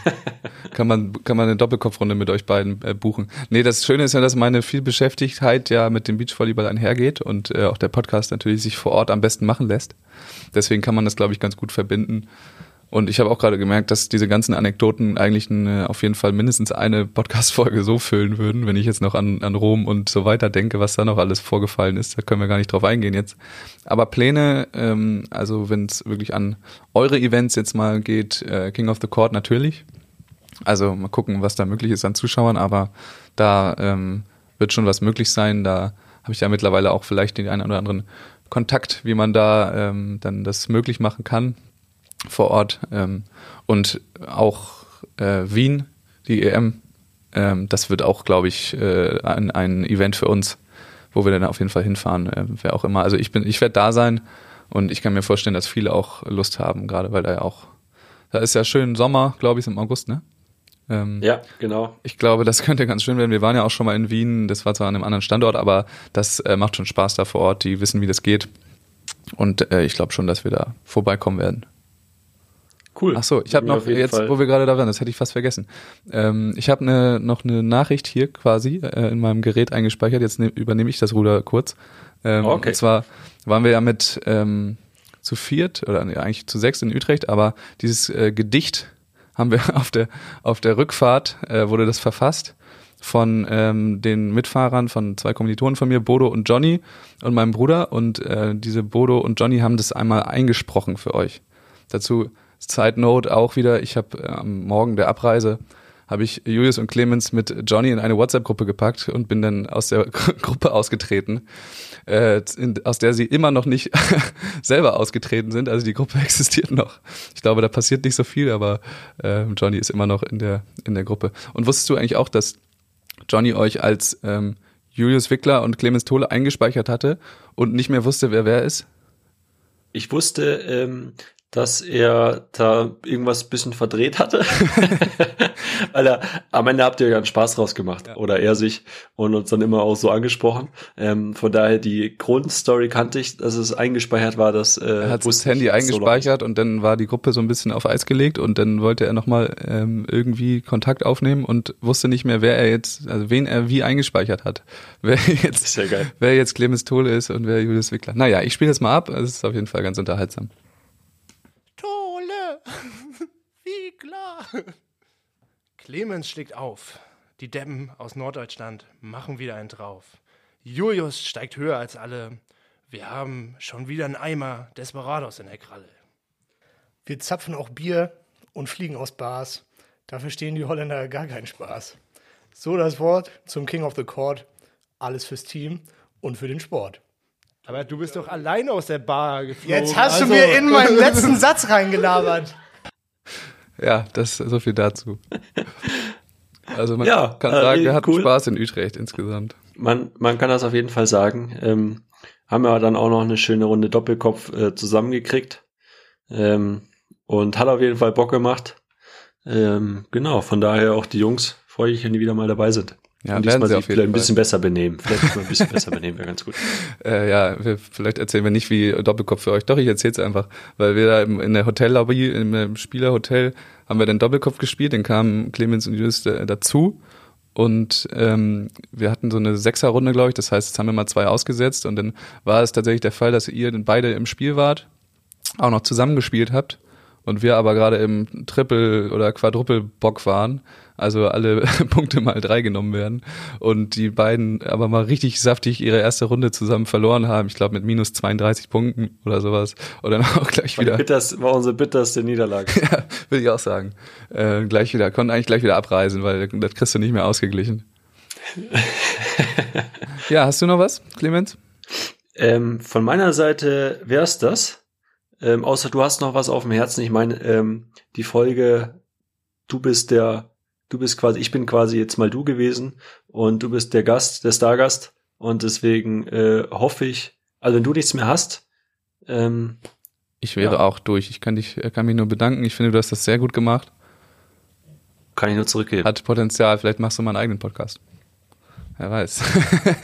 kann man kann man eine Doppelkopfrunde mit euch beiden äh, buchen. Nee, das Schöne ist ja, dass meine Vielbeschäftigtheit ja mit dem Beachvolleyball einhergeht und äh, auch der Podcast natürlich sich vor Ort am besten machen lässt. Deswegen kann man das, glaube ich, ganz gut verbinden. Und ich habe auch gerade gemerkt, dass diese ganzen Anekdoten eigentlich eine, auf jeden Fall mindestens eine Podcast-Folge [LAUGHS] so füllen würden, wenn ich jetzt noch an, an Rom und so weiter denke, was da noch alles vorgefallen ist. Da können wir gar nicht drauf eingehen jetzt. Aber Pläne, ähm, also wenn es wirklich an eure Events jetzt mal geht, äh, King of the Court natürlich. Also mal gucken, was da möglich ist an Zuschauern, aber da ähm, wird schon was möglich sein. Da habe ich ja mittlerweile auch vielleicht den einen oder anderen Kontakt, wie man da ähm, dann das möglich machen kann vor Ort ähm, und auch äh, Wien, die EM, ähm, das wird auch, glaube ich, äh, ein, ein Event für uns, wo wir dann auf jeden Fall hinfahren, äh, wer auch immer. Also ich bin, ich werde da sein und ich kann mir vorstellen, dass viele auch Lust haben, gerade weil da ja auch, da ist ja schön Sommer, glaube ich, im August, ne? Ähm, ja, genau. Ich glaube, das [LAUGHS] könnte ganz schön werden. Wir waren ja auch schon mal in Wien, das war zwar an einem anderen Standort, aber das äh, macht schon Spaß da vor Ort. Die wissen, wie das geht. Und äh, ich glaube schon, dass wir da vorbeikommen werden. Cool. Ach so, ich habe noch jetzt, Fall. wo wir gerade da waren, das hätte ich fast vergessen. Ähm, ich habe ne, noch eine Nachricht hier quasi äh, in meinem Gerät eingespeichert. Jetzt ne, übernehme ich das Ruder kurz. Ähm, okay. Und zwar waren wir ja mit ähm, zu viert oder nee, eigentlich zu sechs in Utrecht, aber dieses äh, Gedicht haben wir [LAUGHS] auf der auf der Rückfahrt äh, wurde das verfasst von ähm, den Mitfahrern von zwei Kommilitonen von mir, Bodo und Johnny und meinem Bruder. Und äh, diese Bodo und Johnny haben das einmal eingesprochen für euch. Dazu Side Note auch wieder, ich habe äh, am Morgen der Abreise habe ich Julius und Clemens mit Johnny in eine WhatsApp-Gruppe gepackt und bin dann aus der [LAUGHS] Gruppe ausgetreten, äh, in, aus der sie immer noch nicht [LAUGHS] selber ausgetreten sind. Also die Gruppe [LAUGHS] existiert noch. Ich glaube, da passiert nicht so viel, aber äh, Johnny ist immer noch in der in der Gruppe. Und wusstest du eigentlich auch, dass Johnny euch als ähm, Julius Wickler und Clemens Tole eingespeichert hatte und nicht mehr wusste, wer wer ist? Ich wusste, ähm, dass er da irgendwas bisschen verdreht hatte. [LAUGHS] Weil er, am Ende habt ihr ja einen Spaß draus gemacht. Ja. Oder er sich und uns dann immer auch so angesprochen. Ähm, von daher die Grundstory kannte ich, dass es eingespeichert war, dass äh, er hat das Handy eingespeichert so und dann war die Gruppe so ein bisschen auf Eis gelegt und dann wollte er nochmal ähm, irgendwie Kontakt aufnehmen und wusste nicht mehr, wer er jetzt, also wen er wie eingespeichert hat. [LAUGHS] Wer jetzt, wer jetzt Clemens Tole ist und wer Julius Wickler. Naja, ich spiele das mal ab. Es ist auf jeden Fall ganz unterhaltsam. [LAUGHS] Wie klar. Clemens schlägt auf. Die Deppen aus Norddeutschland machen wieder einen drauf. Julius steigt höher als alle. Wir haben schon wieder einen Eimer Desperados in der Kralle. Wir zapfen auch Bier und fliegen aus Bars. Dafür stehen die Holländer gar keinen Spaß. So das Wort zum King of the Court. Alles fürs Team und für den Sport. Aber du bist doch alleine aus der Bar geflogen. Jetzt hast also. du mir in meinen [LAUGHS] letzten Satz reingelabert. Ja, das so viel dazu. Also man Ja, kann äh, sagen, wir hatten cool. Spaß in Utrecht insgesamt. Man, man kann das auf jeden Fall sagen. Ähm, haben wir dann auch noch eine schöne Runde Doppelkopf äh, zusammengekriegt. Ähm, und hat auf jeden Fall Bock gemacht. Ähm, genau, von daher auch die Jungs, freue ich, wenn die wieder mal dabei sind. Ja, und diesmal sie auf vielleicht ein bisschen besser benehmen. Vielleicht mal ein bisschen besser benehmen, wäre ganz gut. [LAUGHS] Äh, ja, wir, vielleicht erzählen wir nicht wie Doppelkopf für euch. Doch, ich erzähl's einfach. Weil wir da im, in der Hotellobby, im, Spielerhotel, haben wir den Doppelkopf gespielt, dann kamen Clemens und Jus äh, dazu. Und ähm, wir hatten so eine Sechserrunde, glaube ich. Das heißt, jetzt haben wir mal zwei ausgesetzt. Und dann war es tatsächlich der Fall, dass ihr dann beide im Spiel wart, auch noch zusammengespielt habt. Und wir aber gerade im Triple- oder Quadruple-Bock waren. Also alle [LAUGHS] Punkte mal drei genommen werden. Und die beiden aber mal richtig saftig ihre erste Runde zusammen verloren haben. Ich glaube mit minus 32 Punkten oder sowas. Und dann [LAUGHS] auch gleich War, wieder. bitters, war unsere bitterste Niederlage. [LAUGHS] Ja, will ich auch sagen. Äh, gleich wieder, konnten eigentlich gleich wieder abreisen, weil das kriegst du nicht mehr ausgeglichen. ja, hast du noch was, Clemens? Ähm, von meiner Seite wär's das. Ähm, außer du hast noch was auf dem Herzen. Ich meine, ähm, die Folge, du bist der, du bist quasi, ich bin quasi jetzt mal du gewesen und du bist der Gast, der Stargast. Und deswegen äh, hoffe ich, also wenn du nichts mehr hast, ähm, Ich wäre Ja. auch durch. Ich kann dich, kann mich nur bedanken. Ich finde, du hast das sehr gut gemacht. kann ich nur zurückgeben. Hat Potenzial. Vielleicht machst du mal einen eigenen Podcast. Wer weiß.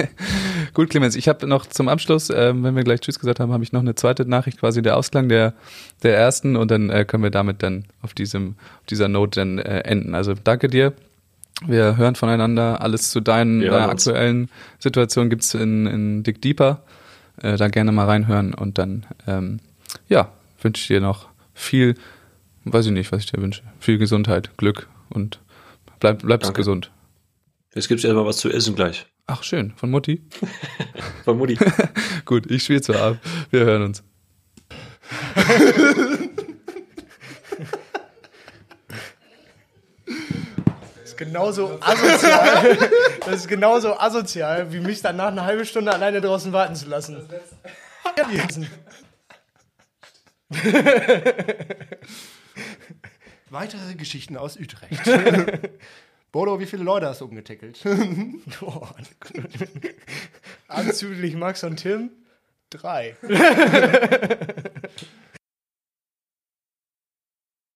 [LAUGHS] Gut, Clemens, ich habe noch zum Abschluss, ähm, wenn wir gleich Tschüss gesagt haben, habe ich noch eine zweite Nachricht, quasi der Ausklang der, der ersten und dann äh, können wir damit dann auf diesem, auf dieser Note dann äh, enden. Also danke dir. Wir hören voneinander. Alles zu deinen äh, aktuellen Situationen gibt's in, in Dick Deeper. Äh, da gerne mal reinhören und dann, ähm, ja, wünsche ich dir noch viel, weiß ich nicht, was ich dir wünsche. Viel Gesundheit, Glück und bleib, bleibst Danke. gesund. Jetzt gibt's erstmal was zu essen gleich. Ach, schön. Von Mutti? [LAUGHS] Von Mutti. [LAUGHS] Gut, ich spiele zwar ab. Wir hören uns. [LAUGHS] Das ist genauso asozial. Das ist genauso asozial, wie mich danach eine halbe Stunde alleine draußen warten zu lassen. Weitere Geschichten aus Utrecht. Bodo, wie viele Leute hast du umgetackelt? [LAUGHS] Boah. [LAUGHS] Anzüglich Max und Tim? Drei. [LAUGHS]